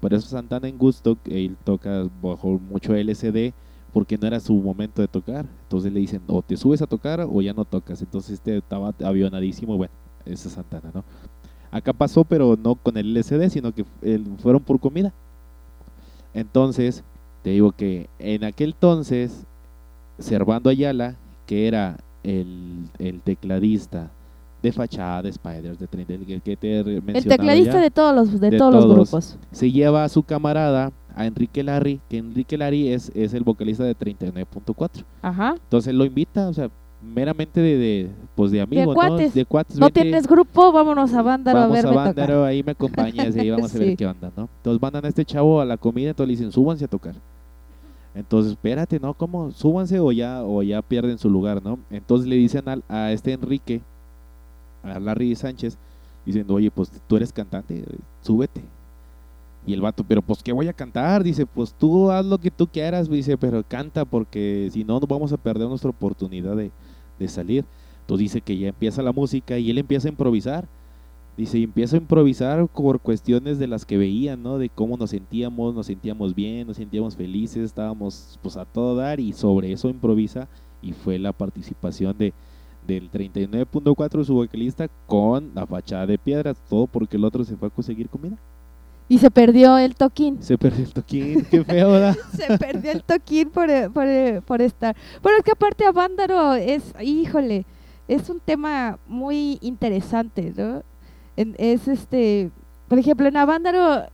Por eso Santana en gusto, él toca bajo mucho LSD porque no era su momento de tocar. Entonces le dicen, o te subes a tocar o ya no tocas. Entonces este estaba avionadísimo. Bueno, ese es Santana, ¿no? Acá pasó, pero no con el LSD, sino que fueron por comida. Entonces, te digo que en aquel entonces, Servando Ayala, que era el, el tecladista de Fachada, de Spiders, de Trin- del que- te El tecladista ya, de todos los, de De todos los grupos. se lleva a su camarada, a Enrique Larry, que Enrique Larry es, es el vocalista de 39.4. Ajá. Entonces lo invita, o sea, meramente de, de pues de amigos, ¿no? cuates. De cuates. No vente, tienes grupo, vámonos a Vándaro a vamos verme a tocar. Vándaro, ahí me acompañas y ahí vamos a *laughs* ver qué onda, ¿no? Entonces mandan a este chavo a la comida, entonces le dicen, súbanse a tocar. Entonces, espérate, ¿no? ¿Cómo? Súbanse o ya, o ya pierden su lugar, ¿no? Entonces le dicen al- a este Enrique, a Larry Sánchez, diciendo, oye, pues tú eres cantante, súbete. Y el vato, pero pues ¿qué voy a cantar? Dice, pues tú haz lo que tú quieras, dice, pero canta porque si no, nos vamos a perder nuestra oportunidad de, de salir. Entonces dice que ya empieza la música y él empieza a improvisar. Dice, y empieza a improvisar por cuestiones de las que veían, ¿no? De cómo nos sentíamos, nos sentíamos bien, nos sentíamos felices, estábamos pues a todo dar y sobre eso improvisa y fue la participación de del 39.4 su vocalista con la fachada de piedras, todo porque el otro se fue a conseguir comida. Y se perdió el toquín. Se perdió el toquín, qué feo, ¿verdad? *laughs* se perdió el toquín por, eh, por, eh, por estar. Pero es que aparte a Vándaro es, híjole, es un tema muy interesante, ¿no? En- es este, por ejemplo, en Avándaro,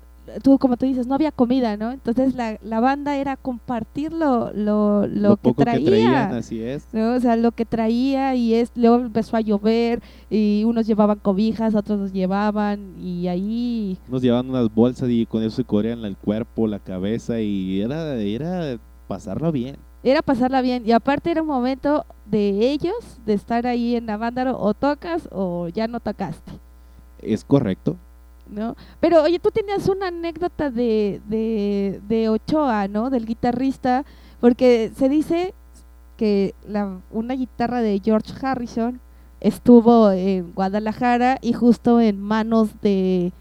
tú como tú dices, no había comida, ¿no? Entonces la, la banda era compartir lo, lo, lo, que poco traía. que traían, así es. ¿no? O sea, lo que traía y es, luego empezó a llover y unos llevaban cobijas, otros los llevaban y ahí Nos llevaban unas bolsas y con eso se cubrían el cuerpo, la cabeza y era, era pasarlo bien. era pasarla bien y aparte era un momento de ellos de estar ahí en Avándaro o tocas o ya no tocaste, Es correcto. ¿No? Pero oye, tú tenías una anécdota de, de, de Ochoa, ¿no? Del guitarrista, porque se dice que la, una guitarra de George Harrison estuvo en Guadalajara y justo en manos de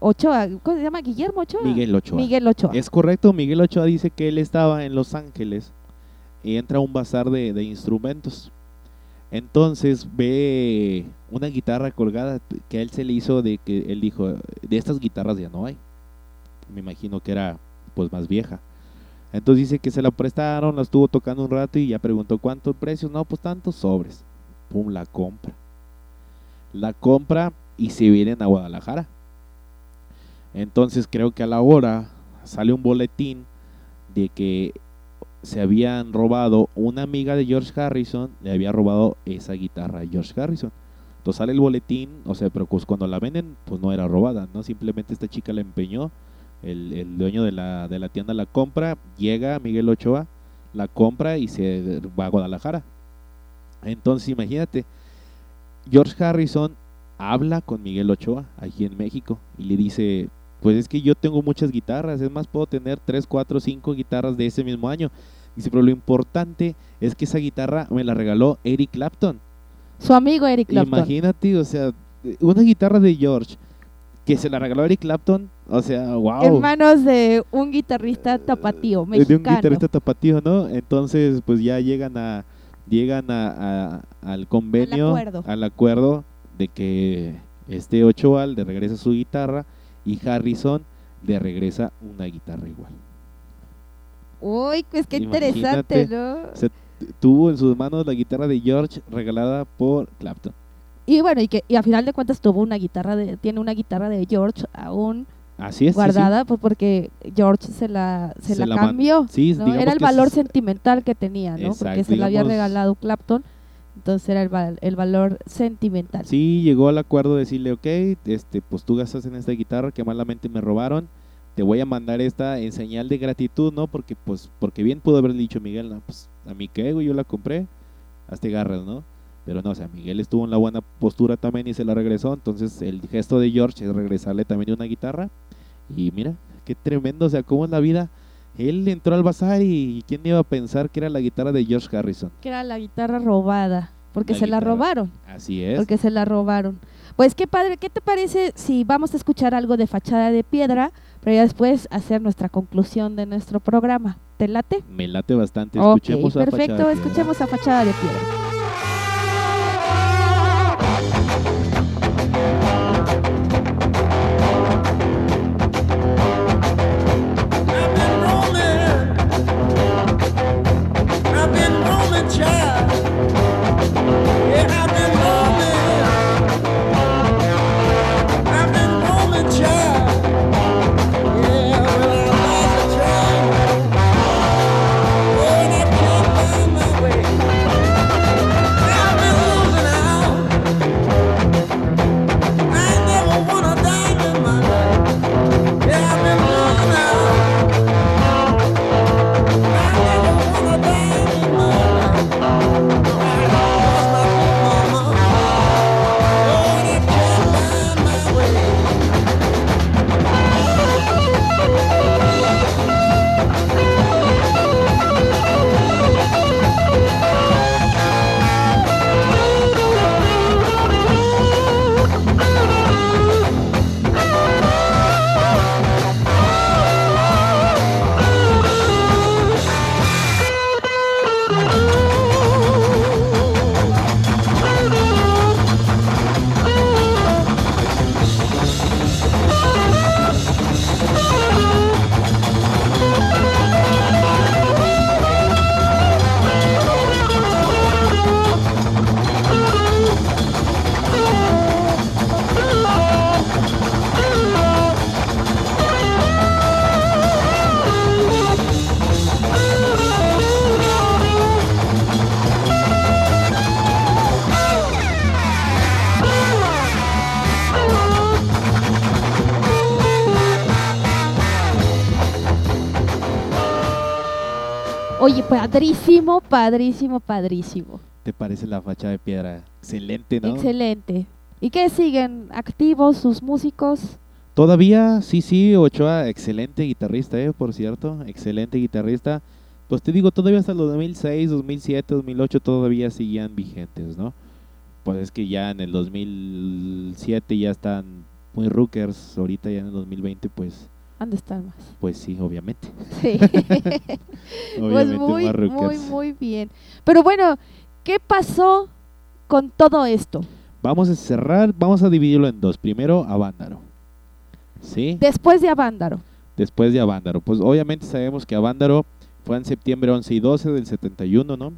Ochoa, ¿cómo se llama? Guillermo Ochoa. Miguel Ochoa. Miguel Ochoa. Es correcto, Miguel Ochoa dice que él estaba en Los Ángeles y entra a un bazar de, de instrumentos. Entonces ve una guitarra colgada que él se le hizo de que él dijo, de estas guitarras ya no hay. Me imagino que era pues más vieja. Entonces dice que se la prestaron, la estuvo tocando un rato y ya preguntó cuánto el precio. No, pues tantos sobres. Pum, la compra. La compra y se vienen a Guadalajara. Entonces creo que a la hora sale un boletín de que se habían robado, una amiga de George Harrison le había robado esa guitarra a George Harrison. Sale el boletín, o sea, pero pues cuando la venden, pues no era robada, ¿no? Simplemente esta chica la empeñó, el, el dueño de la, de la tienda la compra, llega Miguel Ochoa, la compra y se va a Guadalajara. Entonces imagínate, George Harrison habla con Miguel Ochoa aquí en México y le dice, pues es que yo tengo muchas guitarras, es más, puedo tener 3, 4, 5 guitarras de ese mismo año. Dice, pero lo importante es que esa guitarra me la regaló Eric Clapton. Su amigo Eric Clapton. Imagínate, o sea, una guitarra de George que se la regaló Eric Clapton, o sea, wow. En manos de un guitarrista tapatío, de un mexicano. guitarrista tapatío, ¿no? Entonces, pues ya llegan a llegan a, a- al convenio, acuerdo. al acuerdo de que este Ochoa le regresa su guitarra y Harrison le regresa una guitarra igual. Uy, pues qué Imagínate. interesante, ¿no? O sea, t- tuvo en sus manos la guitarra de George regalada por Clapton. Y bueno, y que y a final de cuentas tuvo una guitarra de, tiene una guitarra de George aún Así es. sí, sí. guardada, pues porque George se la, se, Se la, cambió. Sí, ¿no? digamos Era el valor es- sentimental que tenía, ¿no? porque se la había regalado Clapton, entonces era el, val- el valor sentimental. Sí, llegó al acuerdo de decirle, ok, este, pues tú gastas en esta guitarra que malamente me robaron, te voy a mandar esta en señal de gratitud, ¿no? Porque, pues, porque bien pudo haber dicho Miguel, no, pues, a mí qué, güey, yo la compré, hazte garras, ¿no? Pero no, o sea, Miguel estuvo en la buena postura también y se la regresó, entonces el gesto de George es regresarle también una guitarra, y mira, qué tremendo, o sea, cómo es la vida. Él entró al bazar y ¿quién iba a pensar que era la guitarra de George Harrison? Que era la guitarra robada, porque La se la robaron. Así es. porque se la robaron. Pues qué padre, ¿qué te parece si vamos a escuchar algo de fachada de piedra, pero ya después hacer nuestra conclusión de nuestro programa? ¿Te late? Me late bastante. Escuchemos a perfecto, Fachada de escuchemos a fachada de piedra. Padrísimo, padrísimo, padrísimo. ¿Te parece la fachada de piedra? Excelente, ¿no? Excelente. ¿Y qué siguen? ¿Activos sus músicos? Todavía, sí, sí, Ochoa, excelente guitarrista, eh, por cierto, excelente guitarrista. Pues te digo, todavía hasta los 2006, 2007, 2008 todavía seguían vigentes, ¿no? Pues es que ya en el 2007 ya están muy rookers, ahorita ya en el 2020 pues Han de estar más. pues sí, obviamente. Sí. *laughs* *laughs* pues Obviamente muy, más muy, rookers. muy bien. Pero bueno, ¿qué pasó con todo esto? Vamos a cerrar, vamos a dividirlo en dos. Primero, Avándaro. ¿Sí? Después de Avándaro. Después de Avándaro. Pues obviamente sabemos que Avándaro fue en septiembre 11 y 12 del 71, ¿no?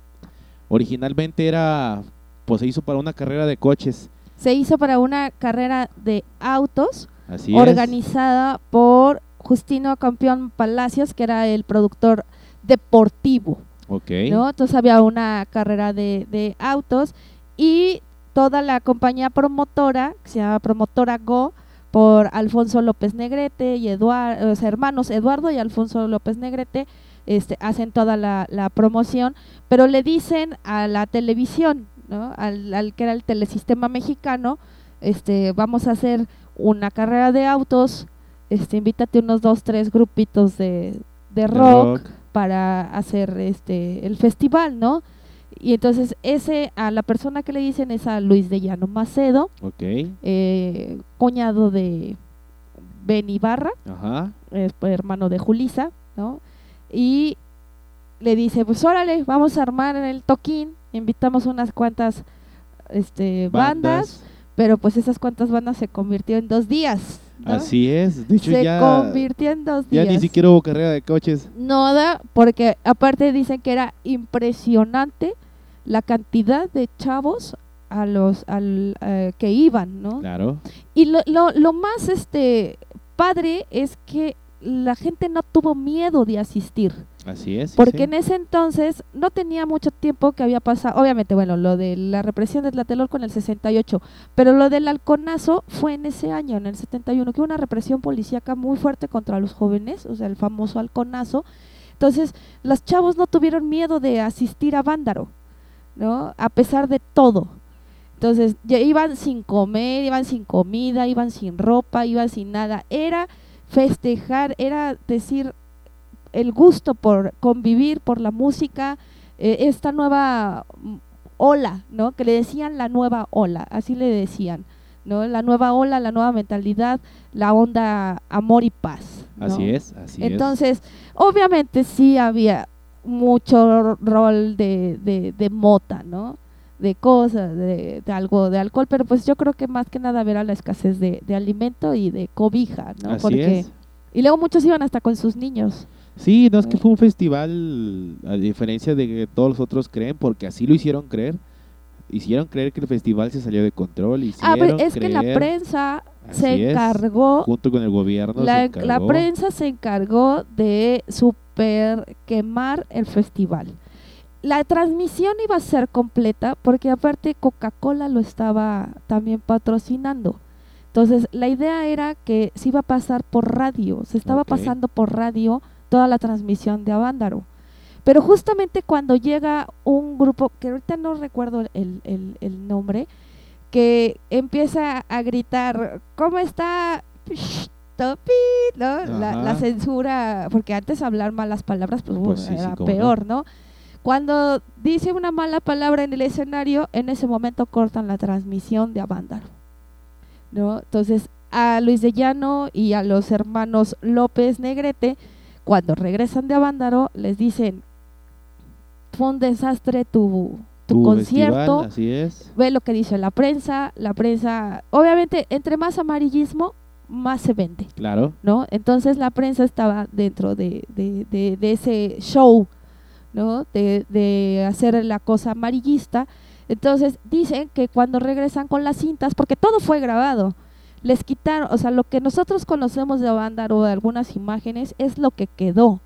Originalmente era, pues se hizo para una carrera de coches. Se hizo para una carrera de autos Así es. organizada por Justino Campeón Palacios, que era el productor deportivo. Ok. ¿no? Entonces había una carrera de, de autos y toda la compañía promotora, que se llama Promotora Go, por Alfonso López Negrete y Eduardo, hermanos Eduardo y Alfonso López Negrete, este, hacen toda la, la promoción, pero le dicen a la televisión, ¿no? al, al que era el telesistema mexicano, este, vamos a hacer una carrera de autos, este, invítate unos dos, tres grupitos de, de rock, para hacer este el festival, ¿no? Y entonces ese a la persona que le dicen es a Luis de Llano Macedo, Ok. eh, cuñado de Ben Ibarra, Ajá. pues, hermano de Julisa, ¿no? Y le dice, pues órale, vamos a armar el toquín, invitamos unas cuantas este, bandas, pero pues esas cuantas bandas se convirtió en dos días, ¿no? Así es. De hecho, se ya, convirtió en dos ya días. ni siquiera hubo carrera de coches. Nada, porque aparte dicen que era impresionante la cantidad de chavos a los al, eh, que iban, ¿no? Claro. Y lo, lo, lo más este padre es que la gente no tuvo miedo de asistir, Así es. sí, porque sí. en ese entonces no tenía mucho tiempo que había pasado, obviamente, bueno, lo de la represión de Tlatelolco en el 68, pero lo del halconazo fue en ese año, en el 71, que hubo una represión policíaca muy fuerte contra los jóvenes, o sea, el famoso halconazo. Entonces, los chavos no tuvieron miedo de asistir a Vándaro, ¿no? A pesar de todo. Entonces, ya iban sin comer, iban sin comida, iban sin ropa, iban sin nada. Era festejar, era decir el gusto por convivir, por la música, eh, esta nueva ola, ¿no? Que le decían la nueva ola, así le decían, ¿no? La nueva ola, la nueva mentalidad, la onda amor y paz. ¿no? Así es, así Entonces, obviamente sí había mucho rol de, de, de mota, ¿no? De cosas, de, de algo de alcohol, pero pues yo creo que más que nada verá la escasez de, de alimento y de cobija, es. ¿no? Así Porque es. y luego muchos iban hasta con sus niños. Sí, no es que fue un festival, a diferencia de que todos los otros creen, porque así lo hicieron creer. Hicieron creer que el festival se salió de control. Ah, pero Hicieron es que la prensa se es, encargó, junto con el gobierno, la, se la encargó. prensa se encargó de super quemar el festival. La transmisión iba a ser completa porque aparte Coca-Cola lo estaba también patrocinando. Entonces la idea era que se iba a pasar por radio, se estaba pasando por radio toda la transmisión de Avándaro. Pero justamente cuando llega un grupo, que ahorita no recuerdo el, el- el nombre, que empieza a gritar, ¿cómo está? ¿no? La, la censura, porque antes hablar malas palabras, pues, Pues uh, sí, era no. peor, ¿no? Cuando dice una mala palabra en el escenario, en ese momento cortan la transmisión de Avándaro, ¿no? Entonces, a Luis de Llano y a los hermanos López Negrete, cuando regresan de Avándaro, les dicen, fue un desastre tu, tu, Tu concierto, festival, así es. ve lo que dice la prensa, la prensa, obviamente, entre más amarillismo, más se vende, Claro. ¿no? Entonces la prensa estaba dentro de, de, de- de ese show, ¿no? De, de hacer la cosa amarillista. Entonces dicen que cuando regresan con las cintas, porque todo fue grabado, les quitaron, o sea, lo que nosotros conocemos de Avándaro, de algunas imágenes, es lo que quedó.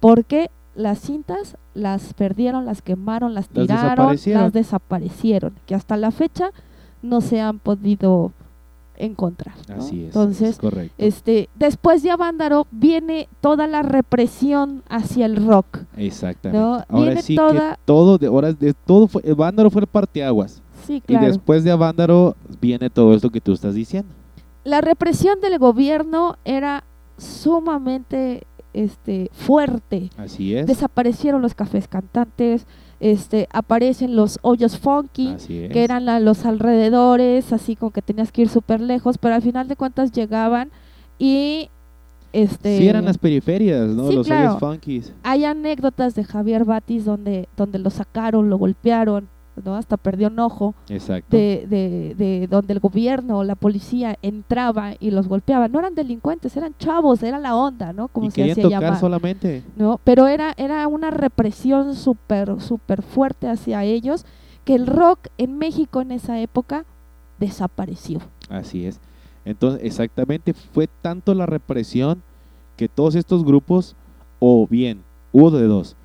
Porque las cintas las perdieron, las quemaron, las Las tiraron, desaparecieron. las desaparecieron, que hasta la fecha no se han podido encontrar. ¿no? Así es. Entonces, es correcto. este, después de Avándaro viene toda la represión hacia el rock. Exactamente. ¿no? Ahora Viene sí toda- que todo, de, ahora de todo fue, Vándaro fue el parteaguas. Sí, claro. Y después de Avándaro viene todo esto que tú estás diciendo. La represión del gobierno era sumamente este, fuerte. Así es. Desaparecieron los cafés cantantes, este, aparecen los hoyos funky, es. que eran la- los alrededores, así como que tenías que ir súper lejos, pero al final de cuentas llegaban y este Sí, eran las periferias, ¿no? Sí, Los claro. hoyos funkies. hay anécdotas de Javier Batis donde, donde lo sacaron, lo golpearon, ¿no? hasta perdió un ojo, Exacto. de, de, de donde el gobierno o la policía entraba y los golpeaba. No eran delincuentes, eran chavos, era la onda, ¿no? Como y se hacía tocar llamar. solamente. ¿no? Pero era, era una represión súper, súper fuerte hacia ellos, que el rock en México en esa época desapareció. Así es. Entonces, exactamente, fue tanto la represión que todos estos grupos, o bien, hubo de dos,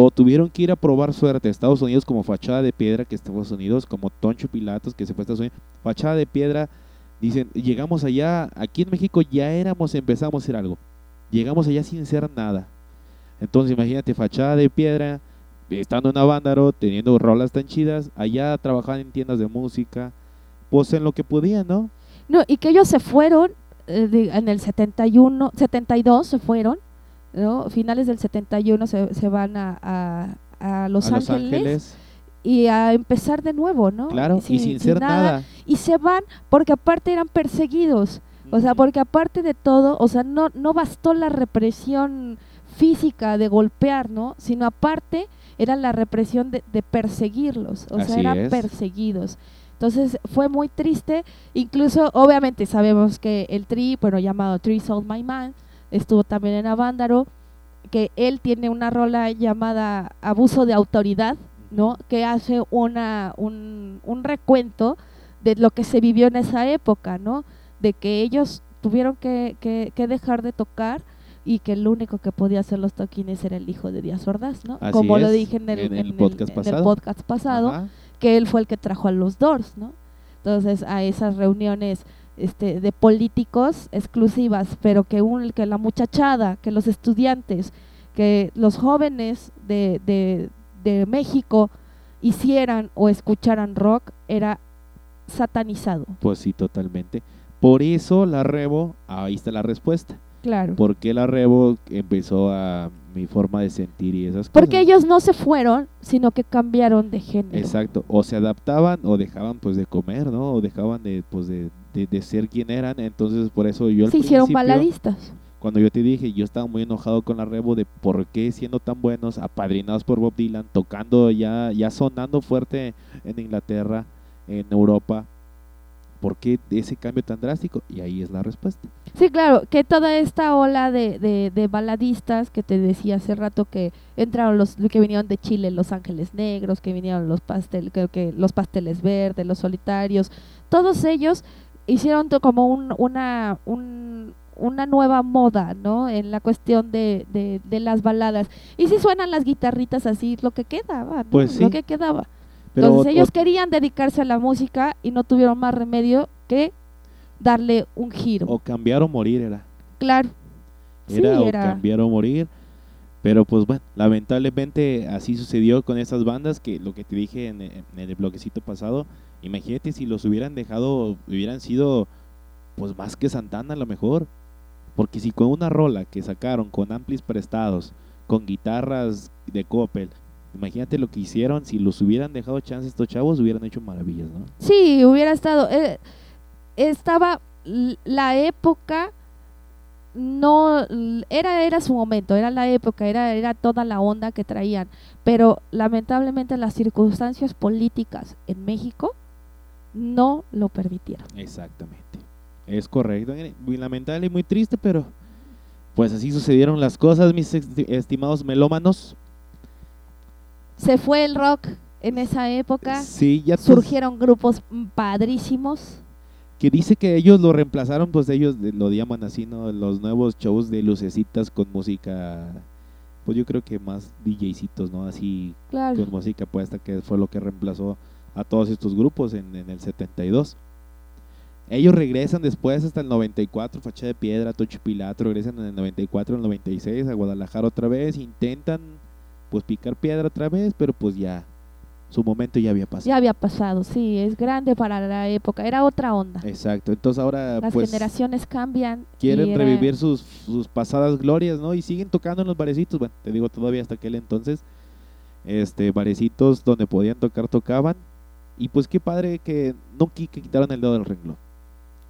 o tuvieron que ir a probar suerte a Estados Unidos como Fachada de Piedra, que es Estados Unidos, como Toncho Pilatos, que se fue a Estados Unidos, Fachada de Piedra, dicen, llegamos allá, aquí en México ya éramos, empezamos a hacer algo, llegamos allá sin ser nada. Entonces, imagínate, Fachada de Piedra, estando en Avándaro, teniendo rolas tan chidas, allá trabajaban en tiendas de música, pues lo que podían, ¿no? No, y que ellos se fueron eh, en el 71, 72 se fueron, ¿no? Finales del 71 se, se van a, a- a Los, a Los Ángeles, Ángeles, y a empezar de nuevo, ¿no? claro, y sin, ser nada. Y se van porque aparte eran perseguidos. O sea, porque aparte de todo, o sea, no, no bastó la represión física de golpear, ¿no? Sino aparte era la represión de, de perseguirlos, o Así sea, eran es. perseguidos. Entonces fue muy triste, incluso obviamente sabemos que el Tri, bueno, llamado Tri Sold My Man, estuvo también en Avándaro, que él tiene una rola llamada Abuso de Autoridad, ¿no? Que hace una, un, un recuento de lo que se vivió en esa época, ¿no? De que ellos tuvieron que, que, que dejar de tocar y que el único que podía hacer los toquines era el hijo de Díaz Ordaz, ¿no? Así Como lo dije en el, en el en podcast en el pasado. podcast pasado, que él fue el que trajo a los Doors, ¿no? Entonces a esas reuniones este, de políticos exclusivas, pero que, un, que la muchachada, que los estudiantes, que los jóvenes de, de, de México hicieran o escucharan rock era satanizado, Pues sí, totalmente. Por eso la Rebo, ahí está la respuesta. claro. ¿Por qué la Rebo empezó a mi forma de sentir y esas cosas? Porque ellos no se fueron, sino que cambiaron de género. Exacto, o se adaptaban o dejaban pues de comer, ¿no? O dejaban de pues de, de, de ser quien eran, entonces por eso yo Se hicieron baladistas. Cuando yo te dije, yo estaba muy enojado con la Rebo de por qué siendo tan buenos, apadrinados por Bob Dylan, tocando ya ya sonando fuerte en Inglaterra, en Europa, ¿por qué ese cambio tan drástico? Y ahí es la respuesta. Sí, claro, que toda esta ola de, de, de baladistas que te decía hace rato que entraron los que vinieron de Chile, Los Ángeles Negros, que vinieron los pastel, creo que los pasteles verdes, los solitarios, todos ellos hicieron to- como un, una un- una nueva moda, ¿no? En la cuestión de, de, de las baladas. Y si suenan las guitarritas así, lo que quedaba, ¿no? Pues sí. Lo que quedaba. Pero Entonces ellos querían dedicarse a la música y no tuvieron más remedio que darle un giro. o cambiar o morir era. Claro. Sí, Era o era. cambiar o morir. Pero pues bueno, lamentablemente así sucedió con estas bandas que lo que te dije en, en el bloquecito pasado, imagínate si los hubieran dejado, hubieran sido pues más que Santana a lo mejor. Porque si con una rola que sacaron con amplis prestados, con guitarras de Coppel, imagínate lo que hicieron, si los hubieran dejado chance estos chavos, hubieran hecho maravillas, ¿no? Sí, hubiera estado. eh, estaba la época. No era era su momento, era la época, era era toda la onda que traían, pero lamentablemente las circunstancias políticas en México no lo permitieron. Exactamente. Es correcto. eh, Muy lamentable y muy triste, pero pues así sucedieron las cosas, mis esti- estimados melómanos. Se fue el rock en esa época, Sí, ya surgieron grupos padrísimos. que dice que ellos lo reemplazaron, pues ellos lo llaman así, ¿no? Los nuevos shows de lucecitas con música, pues yo creo que más DJcitos, ¿no? Así Claro. con música puesta, que fue lo que reemplazó a todos estos grupos en, en el 72. Ellos regresan después hasta el 94, Facha de Piedra, Tocho Pilato, regresan en el 94, el 96 a Guadalajara otra vez, intentan pues picar piedra otra vez, pero pues ya su momento ya había pasado. Ya había pasado, sí, es grande para la época, era otra onda. Exacto, entonces ahora Las pues generaciones cambian. quieren era- revivir sus, sus pasadas glorias, ¿no? Y siguen tocando en los barecitos, bueno, te digo todavía hasta aquel entonces, este, barecitos donde podían tocar, tocaban, y pues qué padre que no que quitaron el dedo del renglón.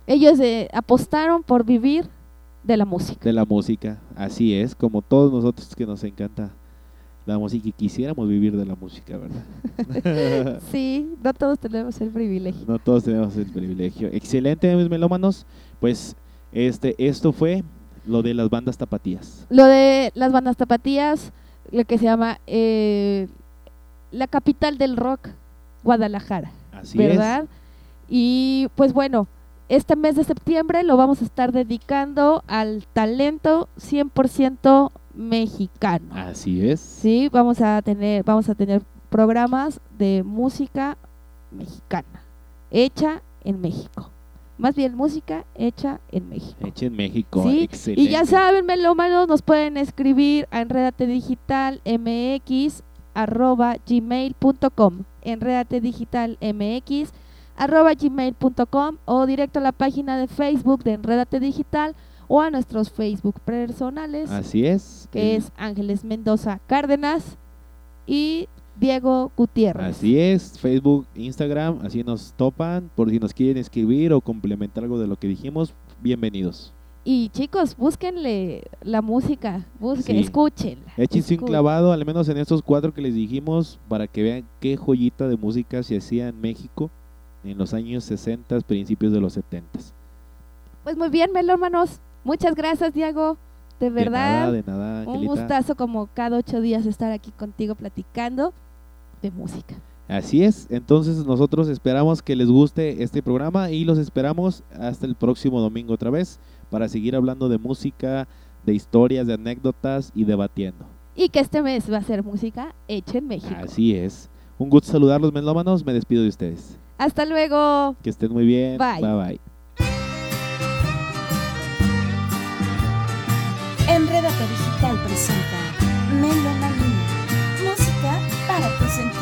Ellos eh, apostaron por vivir de la música. de la música. Así es, como todos nosotros que nos encanta la música y quisiéramos vivir de la música, ¿verdad? *laughs* Sí, no todos tenemos el privilegio. no todos tenemos el privilegio. Excelente, mis melómanos. Pues este, esto fue lo de las bandas tapatías. Lo de las bandas tapatías, lo que se llama eh, la capital del rock, Guadalajara, Así ¿verdad? Y pues bueno, este mes de septiembre lo vamos a estar dedicando al talento 100% mexicano. Así es. Sí, vamos a tener vamos a tener programas de música mexicana, hecha en México. Más bien música hecha en México. Hecha en México. Sí, Excelente. Y ya saben, melómanos, nos pueden escribir a enredate enredate digital mx arroba gmail.com o directo a la página de Facebook de Enredate Digital o a nuestros Facebook personales Así es. que es Ángeles Mendoza Cárdenas y Diego Gutiérrez. Así es, Facebook, Instagram, así nos topan. Por si nos quieren escribir o complementar algo de lo que dijimos, bienvenidos. Y chicos, búsquenle la música, busquen, Sí. escúchenla. Échense un clavado, al menos en estos cuatro que les dijimos, para que vean qué joyita de música se hacía en México en los años 60, principios de los 70. Pues muy bien, melómanos. Muchas gracias, Diego. De De nada, verdad, de nada, un gustazo como cada ocho días estar aquí contigo platicando de música. Así es, entonces nosotros esperamos que les guste este programa y los esperamos hasta el próximo domingo otra vez para seguir hablando de música, de historias, de anécdotas y debatiendo. Y que este mes va a ser música hecha en México. Así es. Un gusto saludarlos, melómanos. Me despido de ustedes. Hasta luego. Que estén muy bien. Bye. Bye bye. Enredate Digital presenta Melomanía. Música para tus.